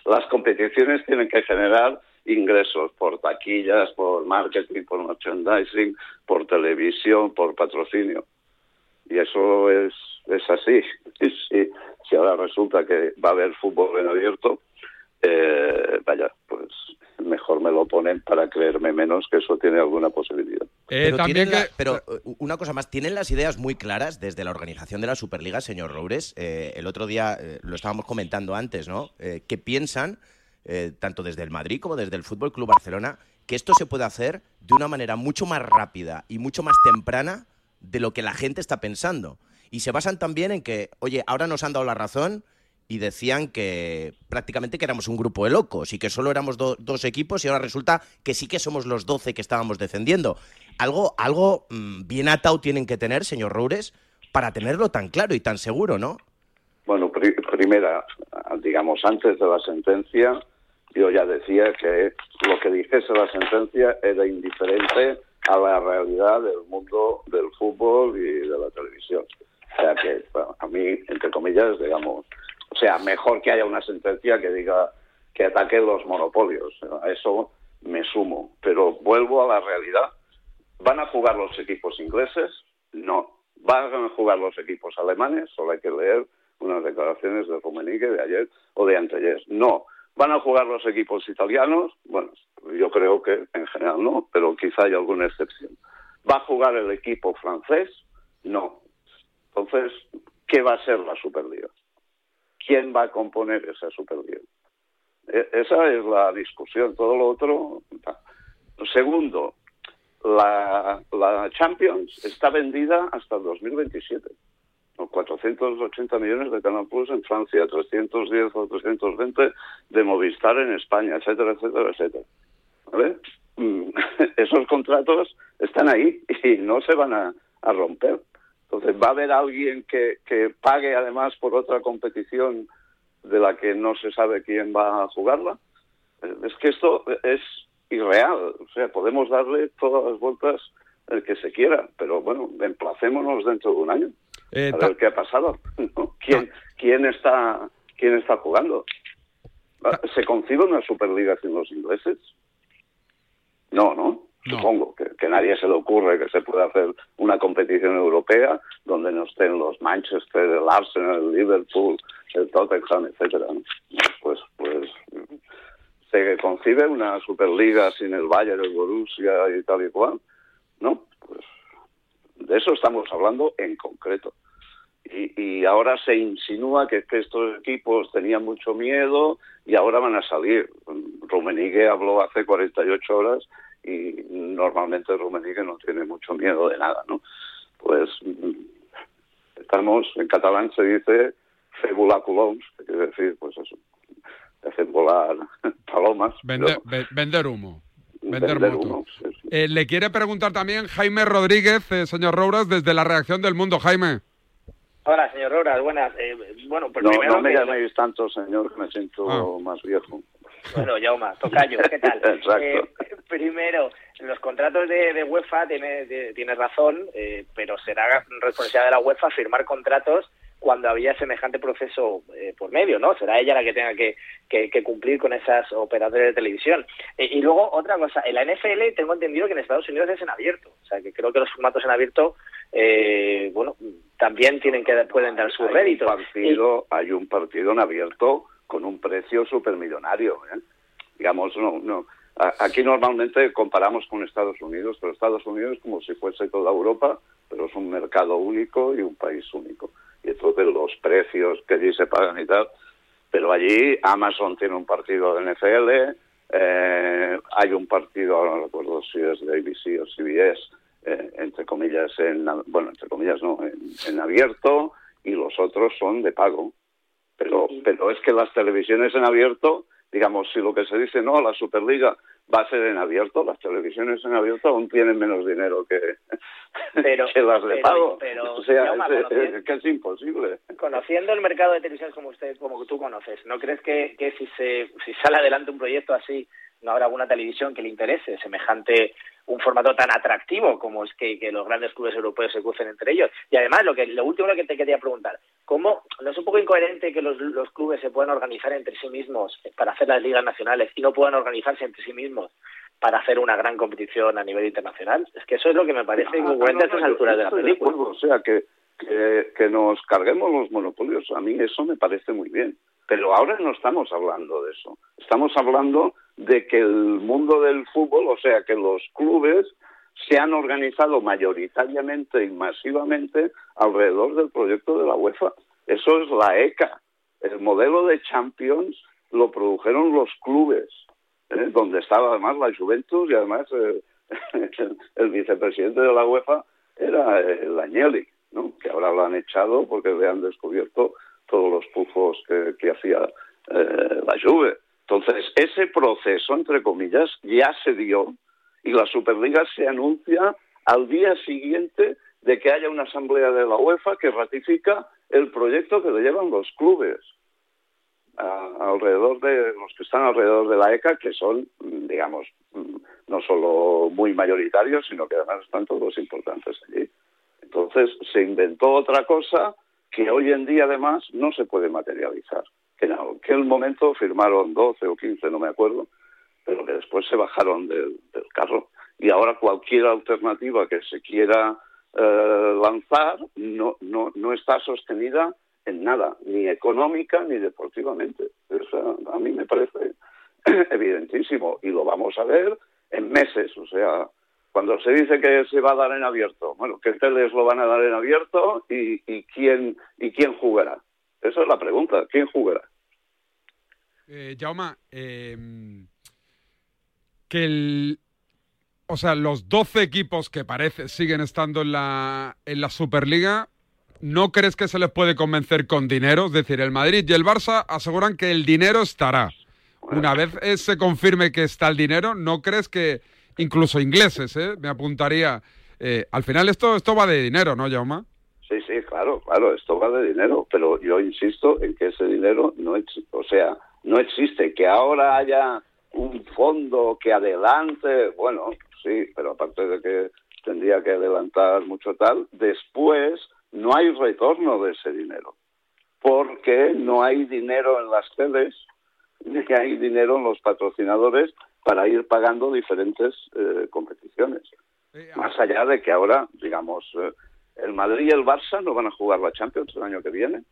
las competiciones tienen que generar ingresos por taquillas, por marketing, por merchandising, por televisión, por patrocinio. Y eso es, es así. si, si ahora resulta que va a haber fútbol en abierto, eh, vaya, pues mejor me lo ponen para creerme menos que eso tiene alguna posibilidad. pero, también pero eh, una cosa más, tienen las ideas muy claras desde la organización de la Superliga, señor Roures. Eh, el otro día lo estábamos comentando antes, ¿no? ¿Qué piensan, tanto desde el Madrid como desde el Fútbol Club Barcelona, que esto se puede hacer de una manera mucho más rápida y mucho más temprana de lo que la gente está pensando? Y se basan también en que, oye, ahora nos han dado la razón y decían que prácticamente que éramos un grupo de locos y que solo éramos dos equipos y ahora resulta que sí que somos los doce que estábamos defendiendo. Algo, algo mm, bien atado tienen que tener, señor Roures, para tenerlo tan claro y tan seguro, ¿no? Bueno, primera, digamos, antes de la sentencia, yo ya decía que lo que dijese la sentencia era indiferente a la realidad del mundo del fútbol y de la televisión. O sea que, a mí, entre comillas, digamos, o sea, mejor que haya una sentencia que diga que ataque los monopolios. A eso me sumo. Pero vuelvo a la realidad. ¿Van a jugar los equipos ingleses? No. ¿Van a jugar los equipos alemanes? Solo hay que leer unas declaraciones de Rummenigge de ayer o de anteayer. No. ¿Van a jugar los equipos italianos? Bueno, yo creo que en general no, pero quizá hay alguna excepción. ¿Va a jugar el equipo francés? No. Entonces, ¿qué va a ser la Superliga? Quién va a componer esa. E, esa es la discusión. Todo lo otro. Segundo, la, Champions está vendida hasta el 2027. 480 millones de Canal Plus en Francia, 310 o 320 de Movistar en España, etcétera, etcétera, etcétera. ¿Vale? Mm, esos contratos están ahí y no se van a romper. Entonces, ¿va a haber alguien que, que pague además por otra competición de la que no se sabe quién va a jugarla? Eh, es que esto es irreal. O sea, podemos darle todas las vueltas el que se quiera, pero bueno, emplacémonos dentro de un año eh, a ver qué ha pasado. ¿Quién, quién, está, ¿Quién está jugando? ¿Se concibe una Superliga sin los ingleses? No, ¿no? Supongo que, nadie se le ocurre que se pueda hacer una competición europea donde no estén los Manchester, el Arsenal, el Liverpool, el Tottenham, etcétera. Pues, pues se concibe una Superliga sin el Bayern, el Borussia y tal y cual. No, pues de eso estamos hablando en concreto. Y, y, ahora se insinúa que, estos equipos tenían mucho miedo y ahora van a salir. Rummenigge habló hace 48 horas y normalmente Rummenigge no tiene mucho miedo de nada, ¿no? Pues estamos, en catalán se dice febula coloms, que quiere decir, pues eso, hacen volar palomas. vender humo. Vender, humo. Eh, le quiere preguntar también Jaime Rodríguez, eh, señor Rouras, desde la reacción del mundo. Jaime. Hola, señor Rouras, buenas. Eh, bueno, pues no, primero no me llaméis tanto, señor, que me siento ah. más viejo. Bueno, Yauma, tocayo, ¿qué tal? Eh, primero, los contratos de, UEFA, tienes tiene razón, eh, pero será responsabilidad de la UEFA firmar contratos cuando había semejante proceso eh, por medio, ¿no? Será ella la que tenga que, que, cumplir con esas operadores de televisión. y luego, otra cosa, en la NFL tengo entendido que en Estados Unidos es en abierto, o sea, que creo que los formatos en abierto, bueno, también tienen que pueden dar su rédito. Partido, Hay un partido en abierto con un precio supermillonario. ¿eh? Digamos, no, no. Aquí normalmente comparamos con Estados Unidos, pero Estados Unidos como si fuese toda Europa, pero es un mercado único y un país único. Y entonces los precios que allí se pagan y tal, pero allí Amazon tiene un partido de NFL, eh, hay un partido, no recuerdo si es de ABC o CBS, eh, entre comillas, en, bueno, entre comillas no, en abierto, y los otros son de pago. Pero, pero es que las televisiones en abierto, digamos, si lo que se dice no, la Superliga va a ser en abierto, las televisiones en abierto aún tienen menos dinero que, pero, las de pago. o sea, es, que es imposible. Conociendo el mercado de televisiones como usted, como tú conoces, ¿no crees que, que si se si sale adelante un proyecto así, no habrá alguna televisión que le interese semejante un formato tan atractivo como es que, los grandes clubes europeos se crucen entre ellos. Y además, lo que lo último que te quería preguntar, ¿cómo no es un poco incoherente que los, los clubes se puedan organizar entre sí mismos para hacer las ligas nacionales y no puedan organizarse entre sí mismos para hacer una gran competición a nivel internacional? Es que eso es lo que me parece ah, incoherente a estas alturas de la película. o sea, que, que, que nos carguemos los monopolios, a mí eso me parece muy bien. Pero ahora no estamos hablando de eso. Estamos hablando de que el mundo del fútbol, o sea, que los clubes se han organizado mayoritariamente y masivamente alrededor del proyecto de la UEFA. Eso es la ECA. El modelo de Champions lo produjeron los clubes, ¿eh? donde estaba además la Juventus y además eh, el, vicepresidente de la UEFA era el Agnelli, ¿no? que ahora lo han echado porque le han descubierto todos los pufos que, hacía eh, la Juve. Entonces, ese proceso, entre comillas, ya se dio y la Superliga se anuncia al día siguiente de que haya una asamblea de la UEFA que ratifica el proyecto que le llevan los clubes alrededor de los que están alrededor de la ECA, que son, digamos, no solo muy mayoritarios, sino que además están todos importantes allí. Entonces se inventó otra cosa que hoy en día además no se puede materializar. En aquel momento firmaron 12 o 15, no me acuerdo, pero que después se bajaron del, carro. Y ahora cualquier alternativa que se quiera eh, lanzar no, no, no está sostenida en nada, ni económica ni deportivamente. Eso a mí me parece evidentísimo y lo vamos a ver en meses. O sea, cuando se dice que se va a dar en abierto, bueno, ¿qué teles lo van a dar en abierto y, y quién y quién jugará? Esa es la pregunta, ¿quién jugará? Eh, Jauma, em, que el, o sea, los 12 equipos que parece siguen estando en la, en la Superliga, ¿no crees que se les puede convencer con dinero? Es decir, el Madrid y el Barça aseguran que el dinero estará. Una vez se confirme que está el dinero, ¿no crees que incluso ingleses, ¿eh? me apuntaría. Eh, al final esto, esto va de dinero, ¿no, Jauma? Sí, sí, claro, claro, esto va de dinero, pero yo insisto en que ese dinero no existe, o sea, no existe. Que ahora haya un fondo que adelante, bueno, sí, pero aparte de que tendría que adelantar mucho tal, después no hay retorno de ese dinero, porque no hay dinero en las teles, ni hay dinero en los patrocinadores para ir pagando diferentes eh, competiciones. Más allá de que ahora, digamos, eh, el Madrid y el Barça no van a jugar la Champions el año que viene.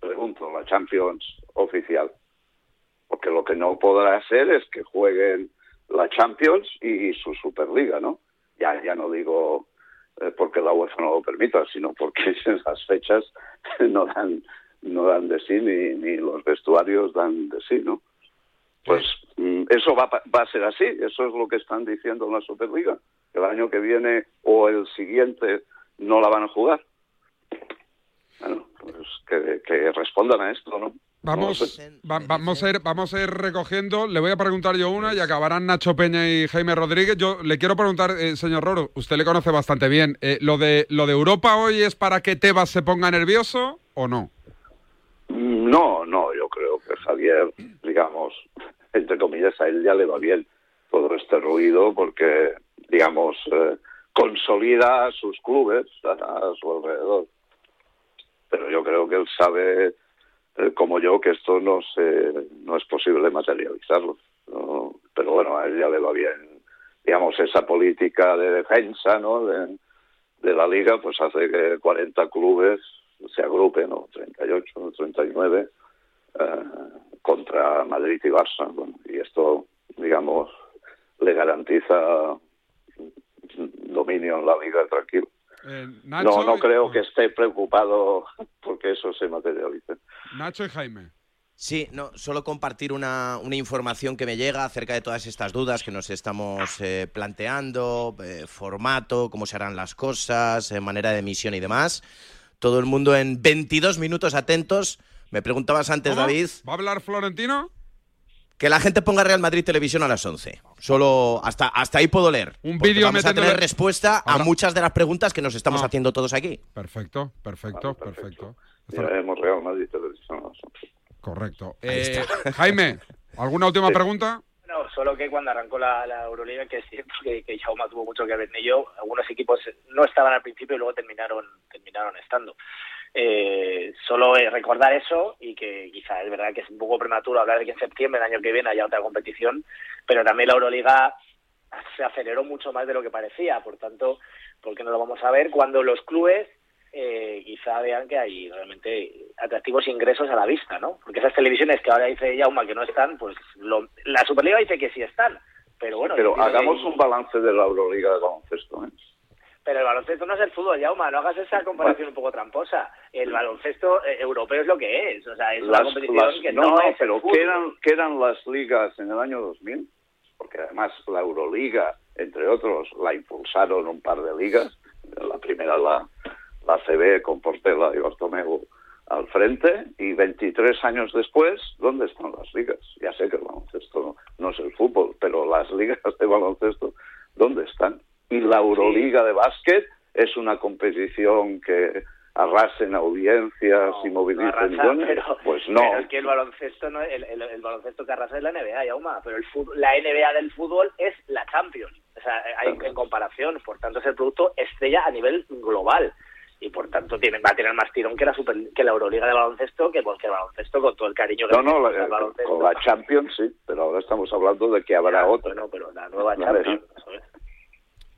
Pregunto, la Champions oficial. Porque lo que no podrá ser es que jueguen la Champions y, su Superliga, ¿no? Ya, ya no digo eh, porque la UEFA no lo permita, sino porque esas fechas no dan, no dan de sí ni, ni los vestuarios dan de sí, ¿no? Pues mm, eso va, va a ser así, eso es lo que están diciendo en la Superliga. El año que viene o el siguiente no la van a jugar. Bueno, pues que, respondan a esto, ¿no? Vamos, vamos, a ir, vamos a ir recogiendo. Le voy a preguntar yo una y acabarán Nacho Peña y Jaime Rodríguez. Yo le quiero preguntar, eh, señor Roro, usted le conoce bastante bien. Eh, ¿lo, de, ¿Lo de Europa hoy es para que Tebas se ponga nervioso o no? No, no, yo creo que Javier, digamos, entre comillas, a él ya le va bien todo este ruido porque, digamos, eh, consolida sus clubes a, su alrededor. Pero yo creo que él sabe, eh, como yo, que esto no, se, no es posible materializarlo. Pero bueno, a él ya le va bien, digamos, esa política de defensa ¿no? de, la liga, pues hace que 40 clubes se agrupen, ¿no? 38, 39, eh, contra Madrid y Barça. y esto, digamos, le garantiza dominio en la liga tranquilo. Eh, no, no creo que esté preocupado porque eso se materialice. Nacho y Jaime. Sí, no, solo compartir una, una, información que me llega acerca de todas estas dudas que nos estamos eh, planteando, eh, formato, cómo se harán las cosas, manera de emisión y demás. Todo el mundo en 22 minutos atentos. Me preguntabas antes, David. ¿Va a hablar Florentino? Que la gente ponga Real Madrid Televisión a las 11. Solo hasta, hasta ahí puedo leer. Un vídeo Vamos a tener respuesta a muchas de las preguntas que nos estamos ah. haciendo todos aquí. Perfecto, perfecto, perfecto. Veremos Real Madrid Televisión a las 11. Correcto. Eh, Jaime, ¿alguna última pregunta? No, solo que cuando arrancó la, la Euroliga, que es cierto que, que Jauma tuvo mucho que ver en ello, algunos equipos no estaban al principio y luego terminaron, terminaron estando. Eh, solo eh, recordar eso y que quizá es verdad que es un poco prematuro hablar de que en septiembre del año que viene haya otra competición, pero también la Euroliga se aceleró mucho más de lo que parecía, por tanto, porque no lo vamos a ver cuando los clubes eh, quizá vean que hay realmente atractivos ingresos a la vista, ¿no? Porque esas televisiones que ahora dice Yauma que no están, pues lo- la Superliga dice que sí están, pero bueno. Pero que- hagamos un balance de la Euroliga de baloncesto. ¿eh? Pero el baloncesto no es el fútbol, Yauma, no hagas esa comparación un poco tramposa. El baloncesto eh, europeo es lo que es, o sea, es una competición las- que no, no, es pero fútbol. ¿qué eran, qué eran las ligas en el año 2000? Porque además la Euroliga, entre otros, la impulsaron un par de ligas. La primera la, la CB con Portela y Bartomeu al frente y 23 años después, ¿dónde están las ligas? Ya sé que el baloncesto no, no es el fútbol, pero las ligas de baloncesto, ¿dónde están? Y la Euroliga de básquet es una competición que arrasa en audiencias y pero- pues no. Pero es que el baloncesto no el, el, el baloncesto que arrasa es la NBA, Yauma, pero el fútbol, la NBA del fútbol es la Champions. O sea, hay en comparación, por tanto es el producto estrella a nivel global y por tanto tiene, va a tener más tirón que la super, que la Euroliga de baloncesto, que el baloncesto con todo el cariño que No, no, la- baloncesto. con la Champions sí, pero ahora estamos hablando de que habrá otra. Bueno, pero la nueva Champions.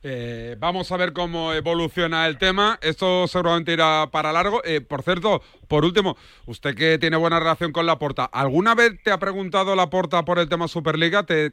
Eh, vamos a ver cómo evoluciona el tema. Esto seguramente irá para largo. Eh, por cierto, por último, usted que tiene buena relación con Laporta, ¿alguna vez te ha preguntado Laporta por el tema Superliga? ¿Te,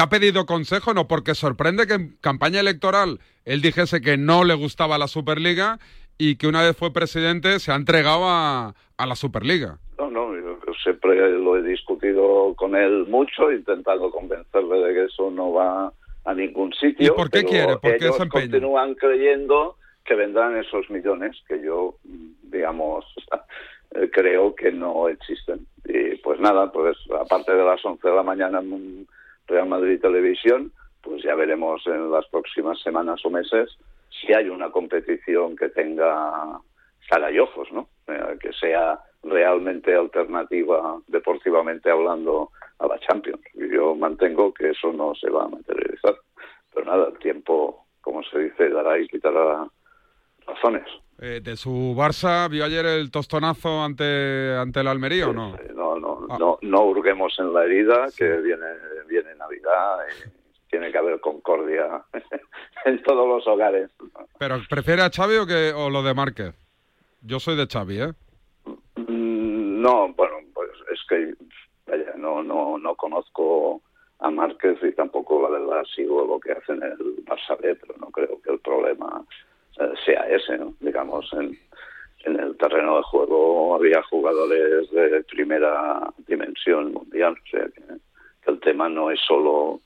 ha pedido consejo? No, porque sorprende que en campaña electoral él dijese que no le gustaba la Superliga y que una vez fue presidente se ha entregado a, la Superliga. No, no, yo siempre lo he discutido con él mucho, he intentado convencerle de que eso no va a ningún sitio. ¿Y por qué quiere? ¿Por qué ellos continúan creyendo que vendrán esos millones que yo, digamos, creo que no existen. Y pues nada, pues aparte de las 11 de la mañana en Real Madrid Televisión, pues ya veremos en las próximas semanas o meses si hay una competición que tenga cara y ojos, ¿no? Eh, que sea realmente alternativa deportivamente hablando a la Champions. Y yo mantengo que eso no se va a materializar. Pero nada, el tiempo, como se dice, dará y quitará razones. Eh, ¿De su Barça vio ayer el tostonazo ante, ante el Almería o no? No, no, no, no hurguemos en la herida, que viene, viene Navidad y tiene que haber concordia en todos los hogares. ¿Pero prefiere a Xavi o, que, o lo de Márquez? Yo soy de Xavi, ¿eh? No, bueno, pues es que vaya, no, no, no conozco a Márquez y tampoco la verdad sigo lo que hacen el Barça B, pero no creo que el problema eh, sea ese, ¿no? digamos en, en el terreno de juego había jugadores de primera dimensión mundial, o sea que, que el tema no es solo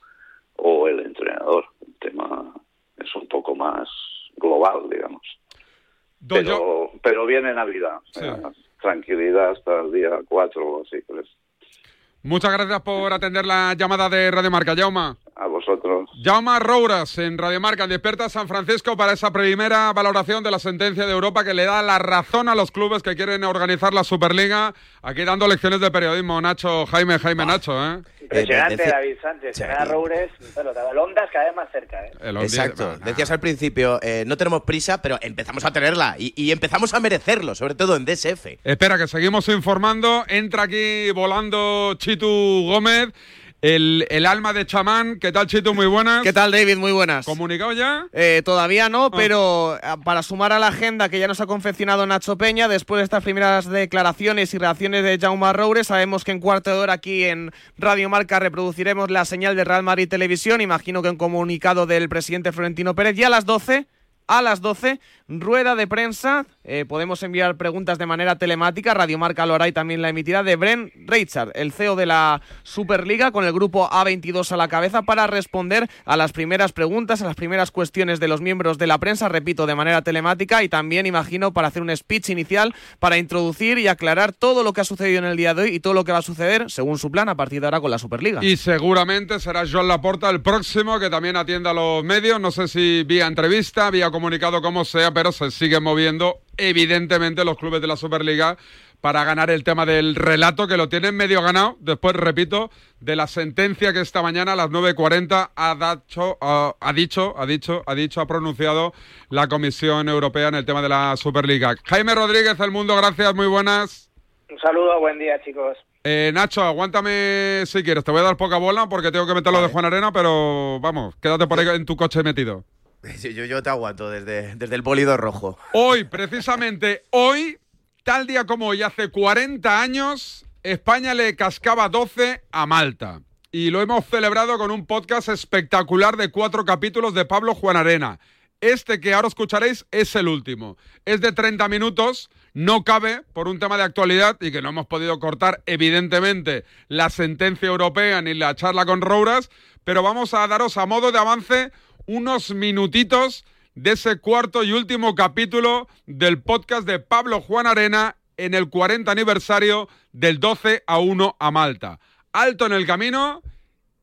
o el entrenador, el tema es un poco más global, digamos. Pero, pero viene Navidad, tranquilidad hasta el día 4 o así, Muchas gracias por atender la llamada de Radio Marca, Jauma. A vosotros. Jauma Rouras en Radio Marca, en Despierta San Francisco para esa primera valoración de la sentencia de Europa que le da la razón a los clubes que quieren organizar la Superliga. Aquí dando lecciones de periodismo, Nacho, Jaime, Jaime Nacho, ¿eh? Impresionante, decía- David Sánchez. A Roures, pero el Ondas cada vez más cerca, ¿eh? Exacto. Decías al principio, eh, no tenemos prisa, pero empezamos a tenerla y, y empezamos a merecerlo, sobre todo en DSF. Espera, que seguimos informando. Entra aquí volando Chitu Gómez, el, el alma de chamán. ¿Qué tal, Chitu? Muy buenas. ¿Qué tal, David? Muy buenas. ¿Comunicado ya? Eh, todavía Ah. no, pero ah, para sumar a la agenda que ya nos ha confeccionado Nacho Peña, después de estas primeras declaraciones y reacciones de Jaume Roure, sabemos que en cuarto de hora aquí en Radio Marca reproduciremos la señal de Real Madrid Televisión, imagino que un comunicado del presidente Florentino Pérez, y a las 12... A las 12, rueda de prensa. eh, podemos enviar preguntas de manera telemática. Radio Marca lo hará y también la emitirá de Bren Reichard, el CEO de la Superliga, con el grupo A22 a la cabeza para responder a las primeras preguntas, a las primeras cuestiones de los miembros de la prensa, repito, de manera telemática y también, imagino, para hacer un speech inicial para introducir y aclarar todo lo que ha sucedido en el día de hoy y todo lo que va a suceder, según su plan, a partir de ahora con la Superliga. Y seguramente será Joan Laporta el próximo que también atienda a los medios. No sé si vía entrevista, vía comunicado, como sea, pero se siguen moviendo evidentemente los clubes de la Superliga para ganar el tema del relato, que lo tienen medio ganado. Después, repito, de la sentencia que esta mañana a las 9.40 ha, dacho- ha, ha dicho, ha dicho, ha dicho, ha pronunciado la Comisión Europea en el tema de la Superliga. Jaime Rodríguez, El Mundo, gracias, muy buenas. Un saludo, buen día, chicos. Eh, Nacho, aguántame si quieres. Te voy a dar poca bola porque tengo que meter lo de Juan Arena, pero vamos, quédate por ahí en tu coche metido. Yo, yo- te aguanto desde, desde el bólido rojo. Hoy, precisamente hoy, tal día como hoy, hace 40 años, España le cascaba 12 a Malta. Y lo hemos celebrado con un podcast espectacular de cuatro capítulos de Pablo Juan Arena. Este que ahora escucharéis es el último. Es de 30 minutos, no cabe por un tema de actualidad y que no hemos podido cortar, evidentemente, la sentencia europea ni la charla con Rouras, pero vamos a daros a modo de avance unos minutitos de ese cuarto y último capítulo del podcast de Pablo Juan Arena en el 40 aniversario del 12 a 1 a Malta. Alto en el camino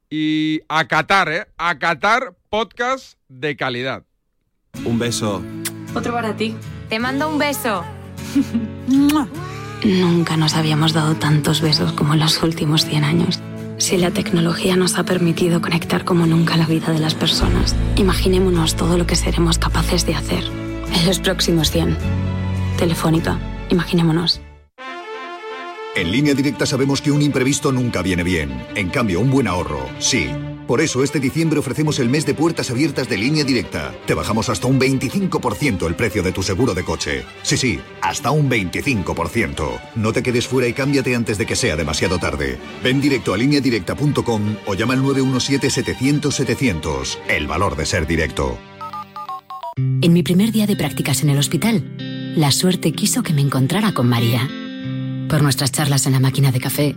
y a Qatar, ¿eh? A Qatar podcast de calidad. Un beso. Otro para ti. Te mando un beso. Nunca nos habíamos dado tantos besos como en los últimos 100 años. Si la tecnología nos ha permitido conectar como nunca la vida de las personas, imaginémonos todo lo que seremos capaces de hacer en los próximos 100. Telefónica, imaginémonos. En línea directa sabemos que un imprevisto nunca viene bien. En cambio, un buen ahorro, sí. Por eso este diciembre ofrecemos el mes de puertas abiertas de línea directa. Te bajamos hasta un 25% el precio de tu seguro de coche. Sí, sí, hasta un 25%. No te quedes fuera y cámbiate antes de que sea demasiado tarde. Ven directo a lineadirecta.com o llama al 917-700-700. El valor de ser directo. En mi primer día de prácticas en el hospital, la suerte quiso que me encontrara con María. Por nuestras charlas en la máquina de café,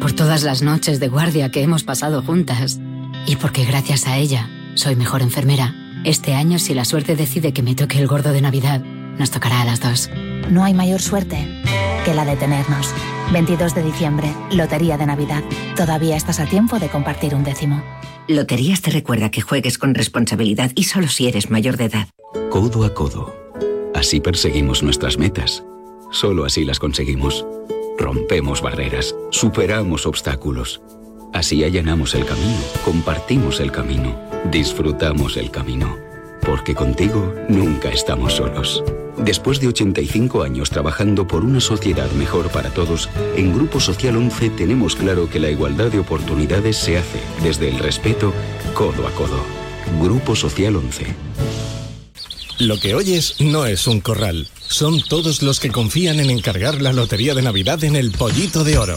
por todas las noches de guardia que hemos pasado juntas y porque gracias a ella soy mejor enfermera. Este año, si la suerte decide que me toque el gordo de Navidad, nos tocará a las dos. No hay mayor suerte que la de tenernos. 22 de diciembre, Lotería de Navidad. Todavía estás a tiempo de compartir un décimo. Loterías te recuerda que juegues con responsabilidad y solo si eres mayor de edad. Codo a codo. Así perseguimos nuestras metas. Solo así las conseguimos. Rompemos barreras, superamos obstáculos. Así allanamos el camino, compartimos el camino, disfrutamos el camino. Porque contigo nunca estamos solos. Después de 85 años trabajando por una sociedad mejor para todos, en Grupo Social 11 tenemos claro que la igualdad de oportunidades se hace desde el respeto, codo a codo. Grupo Social 11. Lo que oyes no es un corral. Son todos los que confían en encargar la lotería de Navidad en el Pollito de Oro.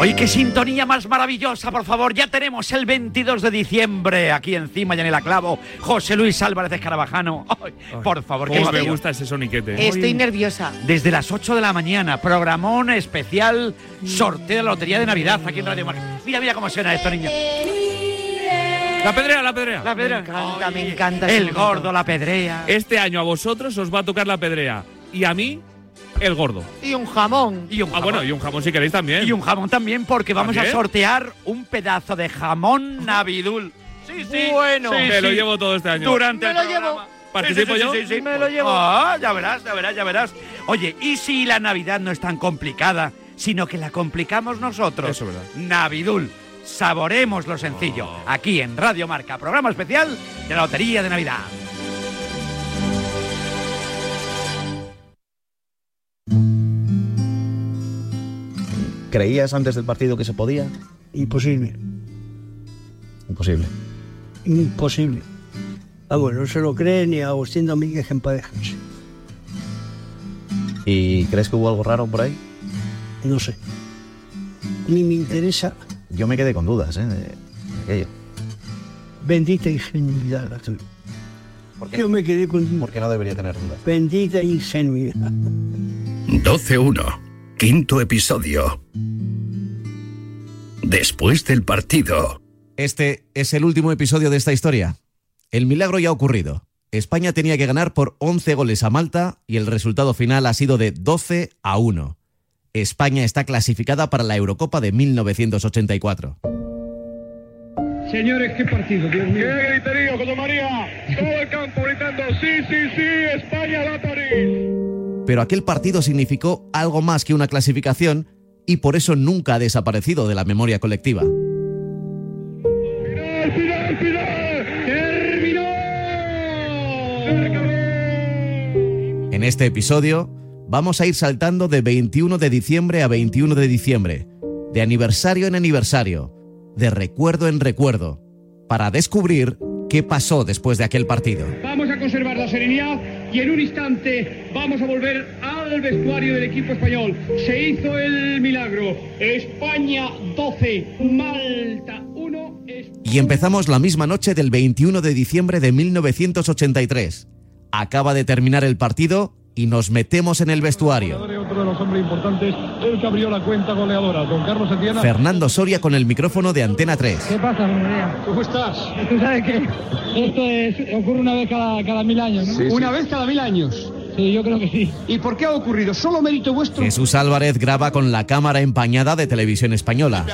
Hoy qué sintonía más maravillosa, por favor. Ya tenemos el 22 de diciembre aquí encima, ya en el clavo. José Luis Álvarez Escarabajano. Ay, por favor, Cómo me gusta ese soniquete. Estoy nerviosa. Desde las 8 de la mañana, programón especial, sorteo de la Lotería de Navidad aquí en Radio Marca. Mira, mira cómo suena esto, niño. La pedrea, la pedrea. La pedrea. Me encanta, me encanta. El momento. gordo, la pedrea. Este año a vosotros os va a tocar la pedrea. Y a mí, el gordo. Y un jamón. Y un Ah, bueno, y un jamón si queréis también. Y un jamón también, porque vamos a sortear un pedazo de jamón Navidul. Sí, sí. Bueno. Sí, Me lo llevo todo este año. Durante Me el lo programa. llevo. ¿Participo Sí, yo? sí, sí, sí. Me lo llevo. Ah, ya verás, ya verás, ya verás. Oye, ¿y si la Navidad no es tan complicada, sino que la complicamos nosotros? Eso es verdad. Navidul. Saboremos lo sencillo. Oh. Aquí en Radio Marca, programa especial de la Lotería de Navidad. ¿Creías antes del partido que se podía? Imposible, Imposible. imposible. Vamos, no se lo cree ni a Agustín Domínguez en parejas. ¿Y crees que hubo algo raro por ahí? No sé. Ni me interesa. Yo me quedé con dudas, ¿eh? De, aquello. Bendita ingenuidad la tuya. Yo me quedé con Porque no debería tener dudas. bendita ingenuidad. 12-1. Quinto episodio. Después del partido. Este es el último episodio de esta historia. El milagro ya ha ocurrido. España tenía que ganar por 11 goles a Malta y el resultado final ha sido de 12 a 1. España está clasificada para la Eurocopa de 1984. Señores, qué partido, Dios mío. ¡Qué griterío, José María! Todo el campo gritando, sí, sí, sí, España va a París. Pero aquel partido significó algo más que una clasificación y por eso nunca ha desaparecido de la memoria colectiva. En este episodio vamos a ir saltando de 21 de diciembre a 21 de diciembre, de aniversario en aniversario, de recuerdo en recuerdo, para descubrir qué pasó después de aquel partido. Serenidad y en un instante vamos a volver al vestuario del equipo español. Se hizo el milagro. España 12, Malta 1. Y empezamos la misma noche del 21 de diciembre de 1983. Acaba de terminar el partido y nos metemos en el vestuario. Otro de los hombres importantes, el que abrió la cuenta goleadora, don Carlos Etienne. Fernando Soria con el micrófono de Antena 3. ¿Qué pasa, María? ¿Cómo estás? Tú sabes que esto es- ocurre una vez cada, cada mil años, ¿no? Sí, sí. ¿Una vez cada mil años? Sí, yo creo que sí. ¿Y por qué ha ocurrido? ¿Solo mérito vuestro? Jesús Álvarez graba con la cámara empañada de televisión española.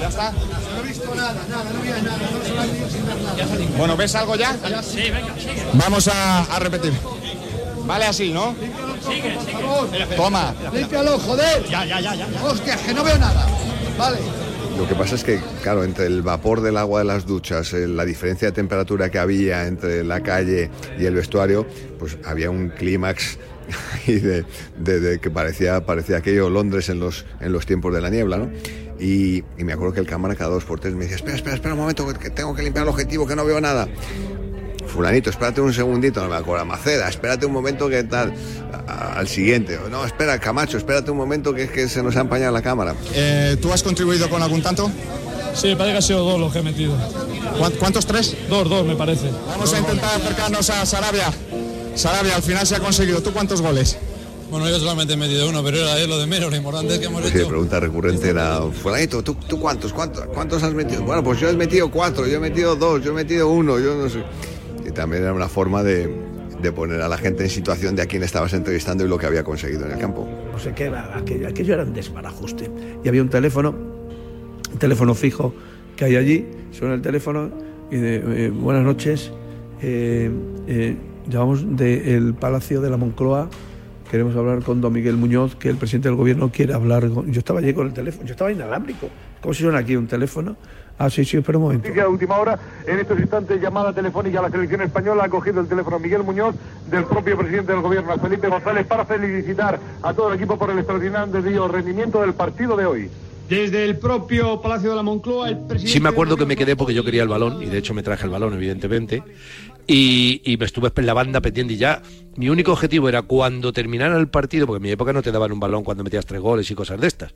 ¿Ya está? No he visto nada, nada, no había nada, no se lo han dicho sin ver nada. Bueno, ¿ves algo ya? Sí, venga, Vamos a, a repetir. Vale así, ¿no? Toma. Límpialo, joder. Ya, ya, ya, ya. Hostia, que no veo nada. Vale. Lo que pasa es que, claro, entre el vapor del agua de las duchas, eh, la diferencia de temperatura que había entre la calle y el vestuario, pues había un clímax ahí de, de- de que parecía, parecía aquello Londres en los, en los tiempos de la niebla, ¿no? Y, y me acuerdo que el cámara cada dos por tres me decía, espera, espera, espera un momento, que tengo que limpiar el objetivo, que no veo nada. Fulanito, espérate un segundito, no me acuerdo, Maceda, espérate un momento que tal, a- al siguiente, no, espera, Camacho, espérate un momento que es que se nos ha empañado la cámara. Eh, ¿Tú has contribuido con algún tanto? Sí, parece que ha sido dos los que he metido. ¿Cuántos tres? Dos, dos, me parece. Vamos a intentar acercarnos a Sarabia. Sarabia, al final se ha conseguido. ¿Tú cuántos goles? Bueno, yo solamente he metido uno, pero era lo de menos. Lo importante es que hemos Pues sí, la hecho. pregunta recurrente era, fulanito, ¿tú, tú cuántos, cuántos, cuántos has metido? Bueno, pues yo he metido cuatro, yo he metido dos, yo he metido uno, yo no sé. Y también era una forma de, de poner a la gente en situación de a quién estabas entrevistando y lo que había conseguido en el campo. no sé qué, aquello, aquello era un desbarajuste. Y había un teléfono, un teléfono fijo que hay allí, suena el teléfono y de eh, buenas noches, eh, eh, llamamos del Palacio de la Moncloa, queremos hablar con don Miguel Muñoz, que el presidente del gobierno quiere hablar. con-". Yo estaba allí con el teléfono, yo estaba inalámbrico. ¿Cómo se suena aquí un teléfono? Ah, sí, sí, espera un momento. Noticia de última hora, en estos instantes llamada telefónica a la selección española, ha cogido el teléfono Miguel Muñoz del propio presidente del gobierno, a Felipe González, para felicitar a todo el equipo por el extraordinario rendimiento del partido de hoy. Desde el propio Palacio de la Moncloa, el presidente... Sí me acuerdo que me quedé porque yo quería el balón y de hecho me traje el balón evidentemente y, y me estuve en la banda pendiente y ya mi único objetivo era cuando terminara el partido, porque en mi época no te daban un balón cuando metías tres goles y cosas de estas.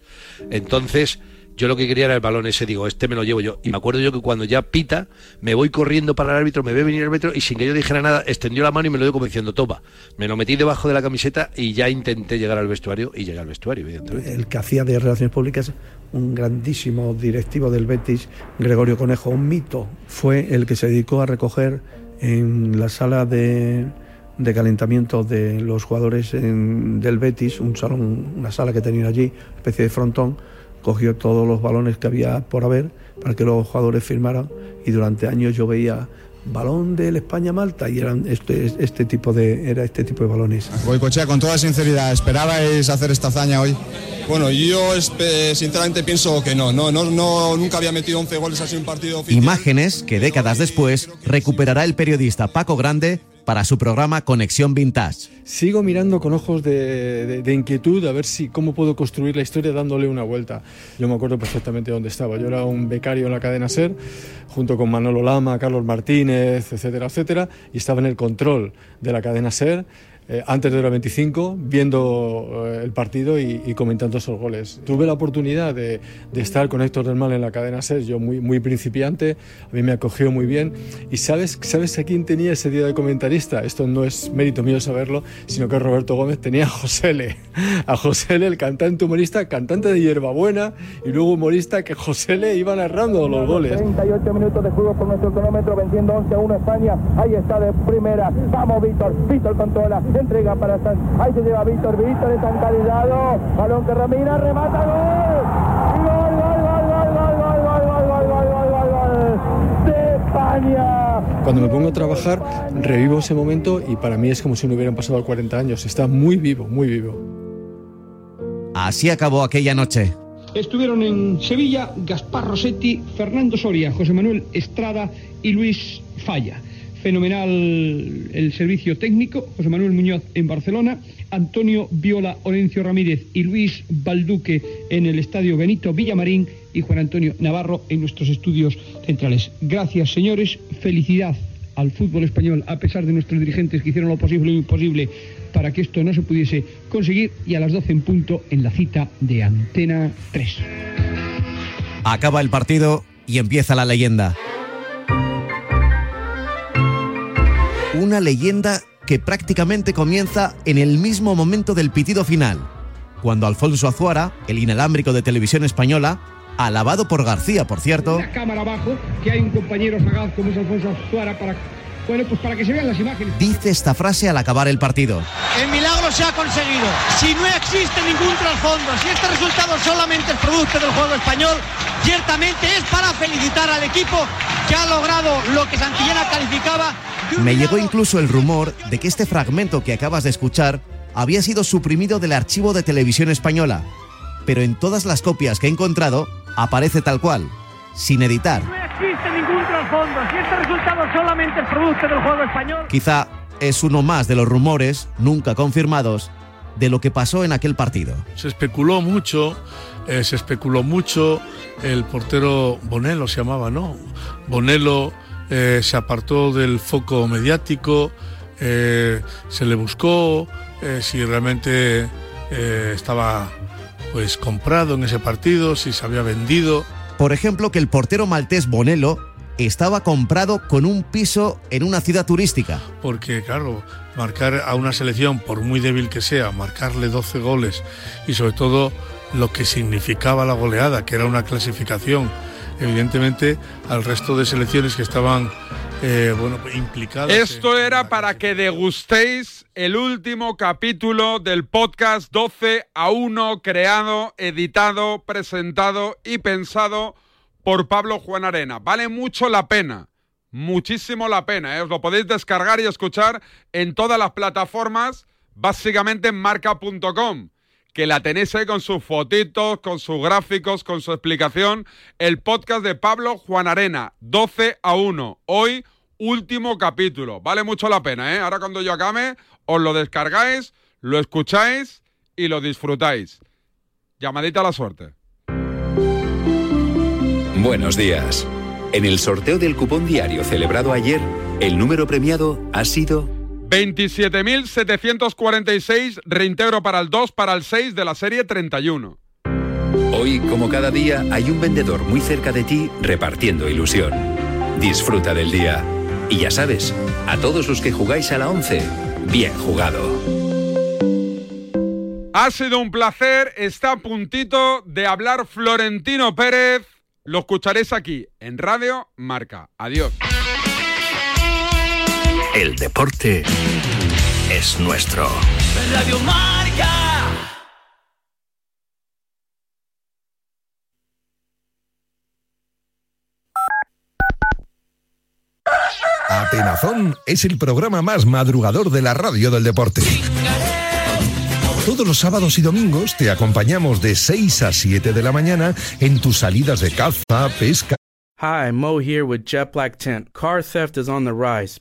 Entonces yo lo que quería era el balón ese, digo, este me lo llevo yo. Y me acuerdo yo que cuando ya pita, me voy corriendo para el árbitro, me ve venir el árbitro y sin que yo dijera nada, extendió la mano y me lo dio como diciendo, toma. Me lo metí debajo de la camiseta y ya intenté llegar al vestuario y llegué al vestuario, evidentemente. el que hacía de Relaciones Públicas, un grandísimo directivo del Betis, Gregorio Conejo, un mito, fue el que se dedicó a recoger en la sala de, de calentamiento de los jugadores en- del Betis, un salón, una sala que tenían allí, especie de frontón, cogió todos los balones que había por haber para que los jugadores firmaran y durante años yo veía balón del España-Malta y eran este, este tipo de era este tipo de balones. Goicochea, con toda sinceridad, ¿esperabais hacer esta hazaña hoy? Bueno, yo sinceramente pienso que no, no, no, no, nunca había metido 11 goles así en un partido oficial. Imágenes que décadas después recuperará el periodista Paco Grande para su programa Conexión Vintage. Sigo mirando con ojos de, de- de inquietud a ver si cómo puedo construir la historia dándole una vuelta. Yo me acuerdo perfectamente dónde estaba. Yo era un becario en la cadena SER, junto con Manolo Lama, Carlos Martínez, etcétera, etcétera, y estaba en el control de la cadena SER. Eh, antes de los 25, viendo eh, el partido y, y comentando esos goles. Tuve la oportunidad de, de estar con Héctor del Mal en la cadena SER, yo muy, muy principiante, a mí me acogió muy bien. ¿Y sabes, sabes a quién tenía ese día de comentarista? Esto no es mérito mío saberlo, sino que Roberto Gómez tenía a José L. A José L, el cantante humorista, cantante de hierbabuena y luego humorista que José L iba narrando los goles. 38 minutos de juego por nuestro cronómetro, venciendo 11 a 1 España. Ahí está de primera. Vamos, Víctor. Víctor controla. Entrega para San. Ahí se lleva Víctor. Víctor es encalillado. Balón que Ramira. Remata. Gol, gol, gol, gol, gol, gol, gol, gol, gol, gol, gol, gol, gol. De España. Cuando me pongo a trabajar, revivo ese momento y para mí es como si no hubieran pasado 40 años. Está muy vivo, muy vivo. Así acabó aquella noche. Estuvieron en Sevilla Gaspar Rossetti, Fernando Soria, José Manuel Estrada y Luis Falla. Fenomenal el servicio técnico, José Manuel Muñoz en Barcelona, Antonio Viola Orencio Ramírez y Luis Balduque en el Estadio Benito Villamarín y Juan Antonio Navarro en nuestros estudios centrales. Gracias, señores. Felicidad al fútbol español, a pesar de nuestros dirigentes que hicieron lo posible lo imposible para que esto no se pudiese conseguir y a las 12 en punto en la cita de Antena 3. Acaba el partido y empieza la leyenda. Una leyenda que prácticamente comienza en el mismo momento del pitido final, cuando Alfonso Azuara, el inalámbrico de televisión española, alabado por García, por cierto, bueno, pues para que se vean las imágenes. dice esta frase al acabar el partido. El milagro se ha conseguido. Si no existe ningún trasfondo, si este resultado solamente es producto del juego español, ciertamente es para felicitar al equipo que ha logrado lo que Santillana calificaba Me llegó incluso el rumor de que este fragmento que acabas de escuchar había sido suprimido del archivo de televisión española, pero en todas las copias que he encontrado aparece tal cual, sin editar. No existe ningún trasfondo. Si este resultado solamente es producto del juego español. Quizá es uno más de los rumores, nunca confirmados, de lo que pasó en aquel partido. Se especuló mucho, eh, se especuló mucho, el portero Bonello se llamaba, ¿no? Bonello eh, se apartó del foco mediático, eh, se le buscó eh, si realmente eh, estaba pues comprado en ese partido, si se había vendido. Por ejemplo, que el portero maltés Bonello estaba comprado con un piso en una ciudad turística. porque claro, marcar a una selección, por muy débil que sea, marcarle 12 goles y sobre todo lo que significaba la goleada, que era una clasificación, evidentemente al resto de selecciones que estaban eh, bueno, implicadas. Esto era para que degustéis el último capítulo del podcast 12 a 1 creado, editado, presentado y pensado por Pablo Juan Arena. Vale mucho la pena. Muchísimo la pena. ¿eh? Os lo podéis descargar y escuchar en todas las plataformas, básicamente en marca.com que la tenéis ahí con sus fotitos, con sus gráficos, con su explicación. El podcast de Pablo Juan Arena, 12 a 1. Hoy, último capítulo. Vale mucho la pena, ¿eh? Ahora cuando yo acabe, os lo descargáis, lo escucháis y lo disfrutáis. Llamadita a la suerte. Buenos días. En el sorteo del cupón diario celebrado ayer, el número premiado ha sido 27.746, reintegro para el 2, para el 6 de la serie 31. Hoy, como cada día, hay un vendedor muy cerca de ti repartiendo ilusión. Disfruta del día. Y ya sabes, a todos los que jugáis a la 11, bien jugado. Ha sido un placer, está a puntito de hablar Florentino Pérez. Lo escucharéis aquí en Radio Marca. Adiós. El deporte es nuestro. Radio Marca. Atenazón es el programa más madrugador de la radio del deporte. Todos los sábados y domingos te acompañamos de 6 a 7 de la mañana en tus salidas de caza, pesca. Hi, Mo here with Jet Black Tent. Car theft is on the rise.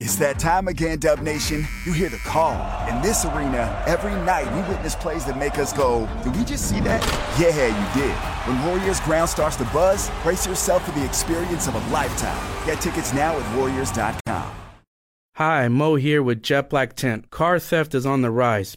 It's that time again, Dub Nation. You hear the call. In this arena, every night we witness plays that make us go, Did we just see that? Yeah, you did. When Warriors ground starts to buzz, brace yourself for the experience of a lifetime. Get tickets now at Warriors.com. Hi, Mo here with Jet Black Tent. Car theft is on the rise.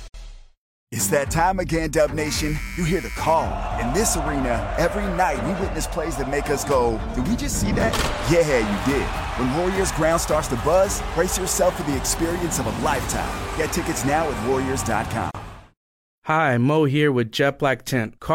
It's that time again, Dub Nation. You hear the call. In this arena, every night we witness plays that make us go, Did we just see that? Yeah, you did. When Warriors ground starts to buzz, brace yourself for the experience of a lifetime. Get tickets now at Warriors.com. Hi, Mo here with Jet Black Tent. Car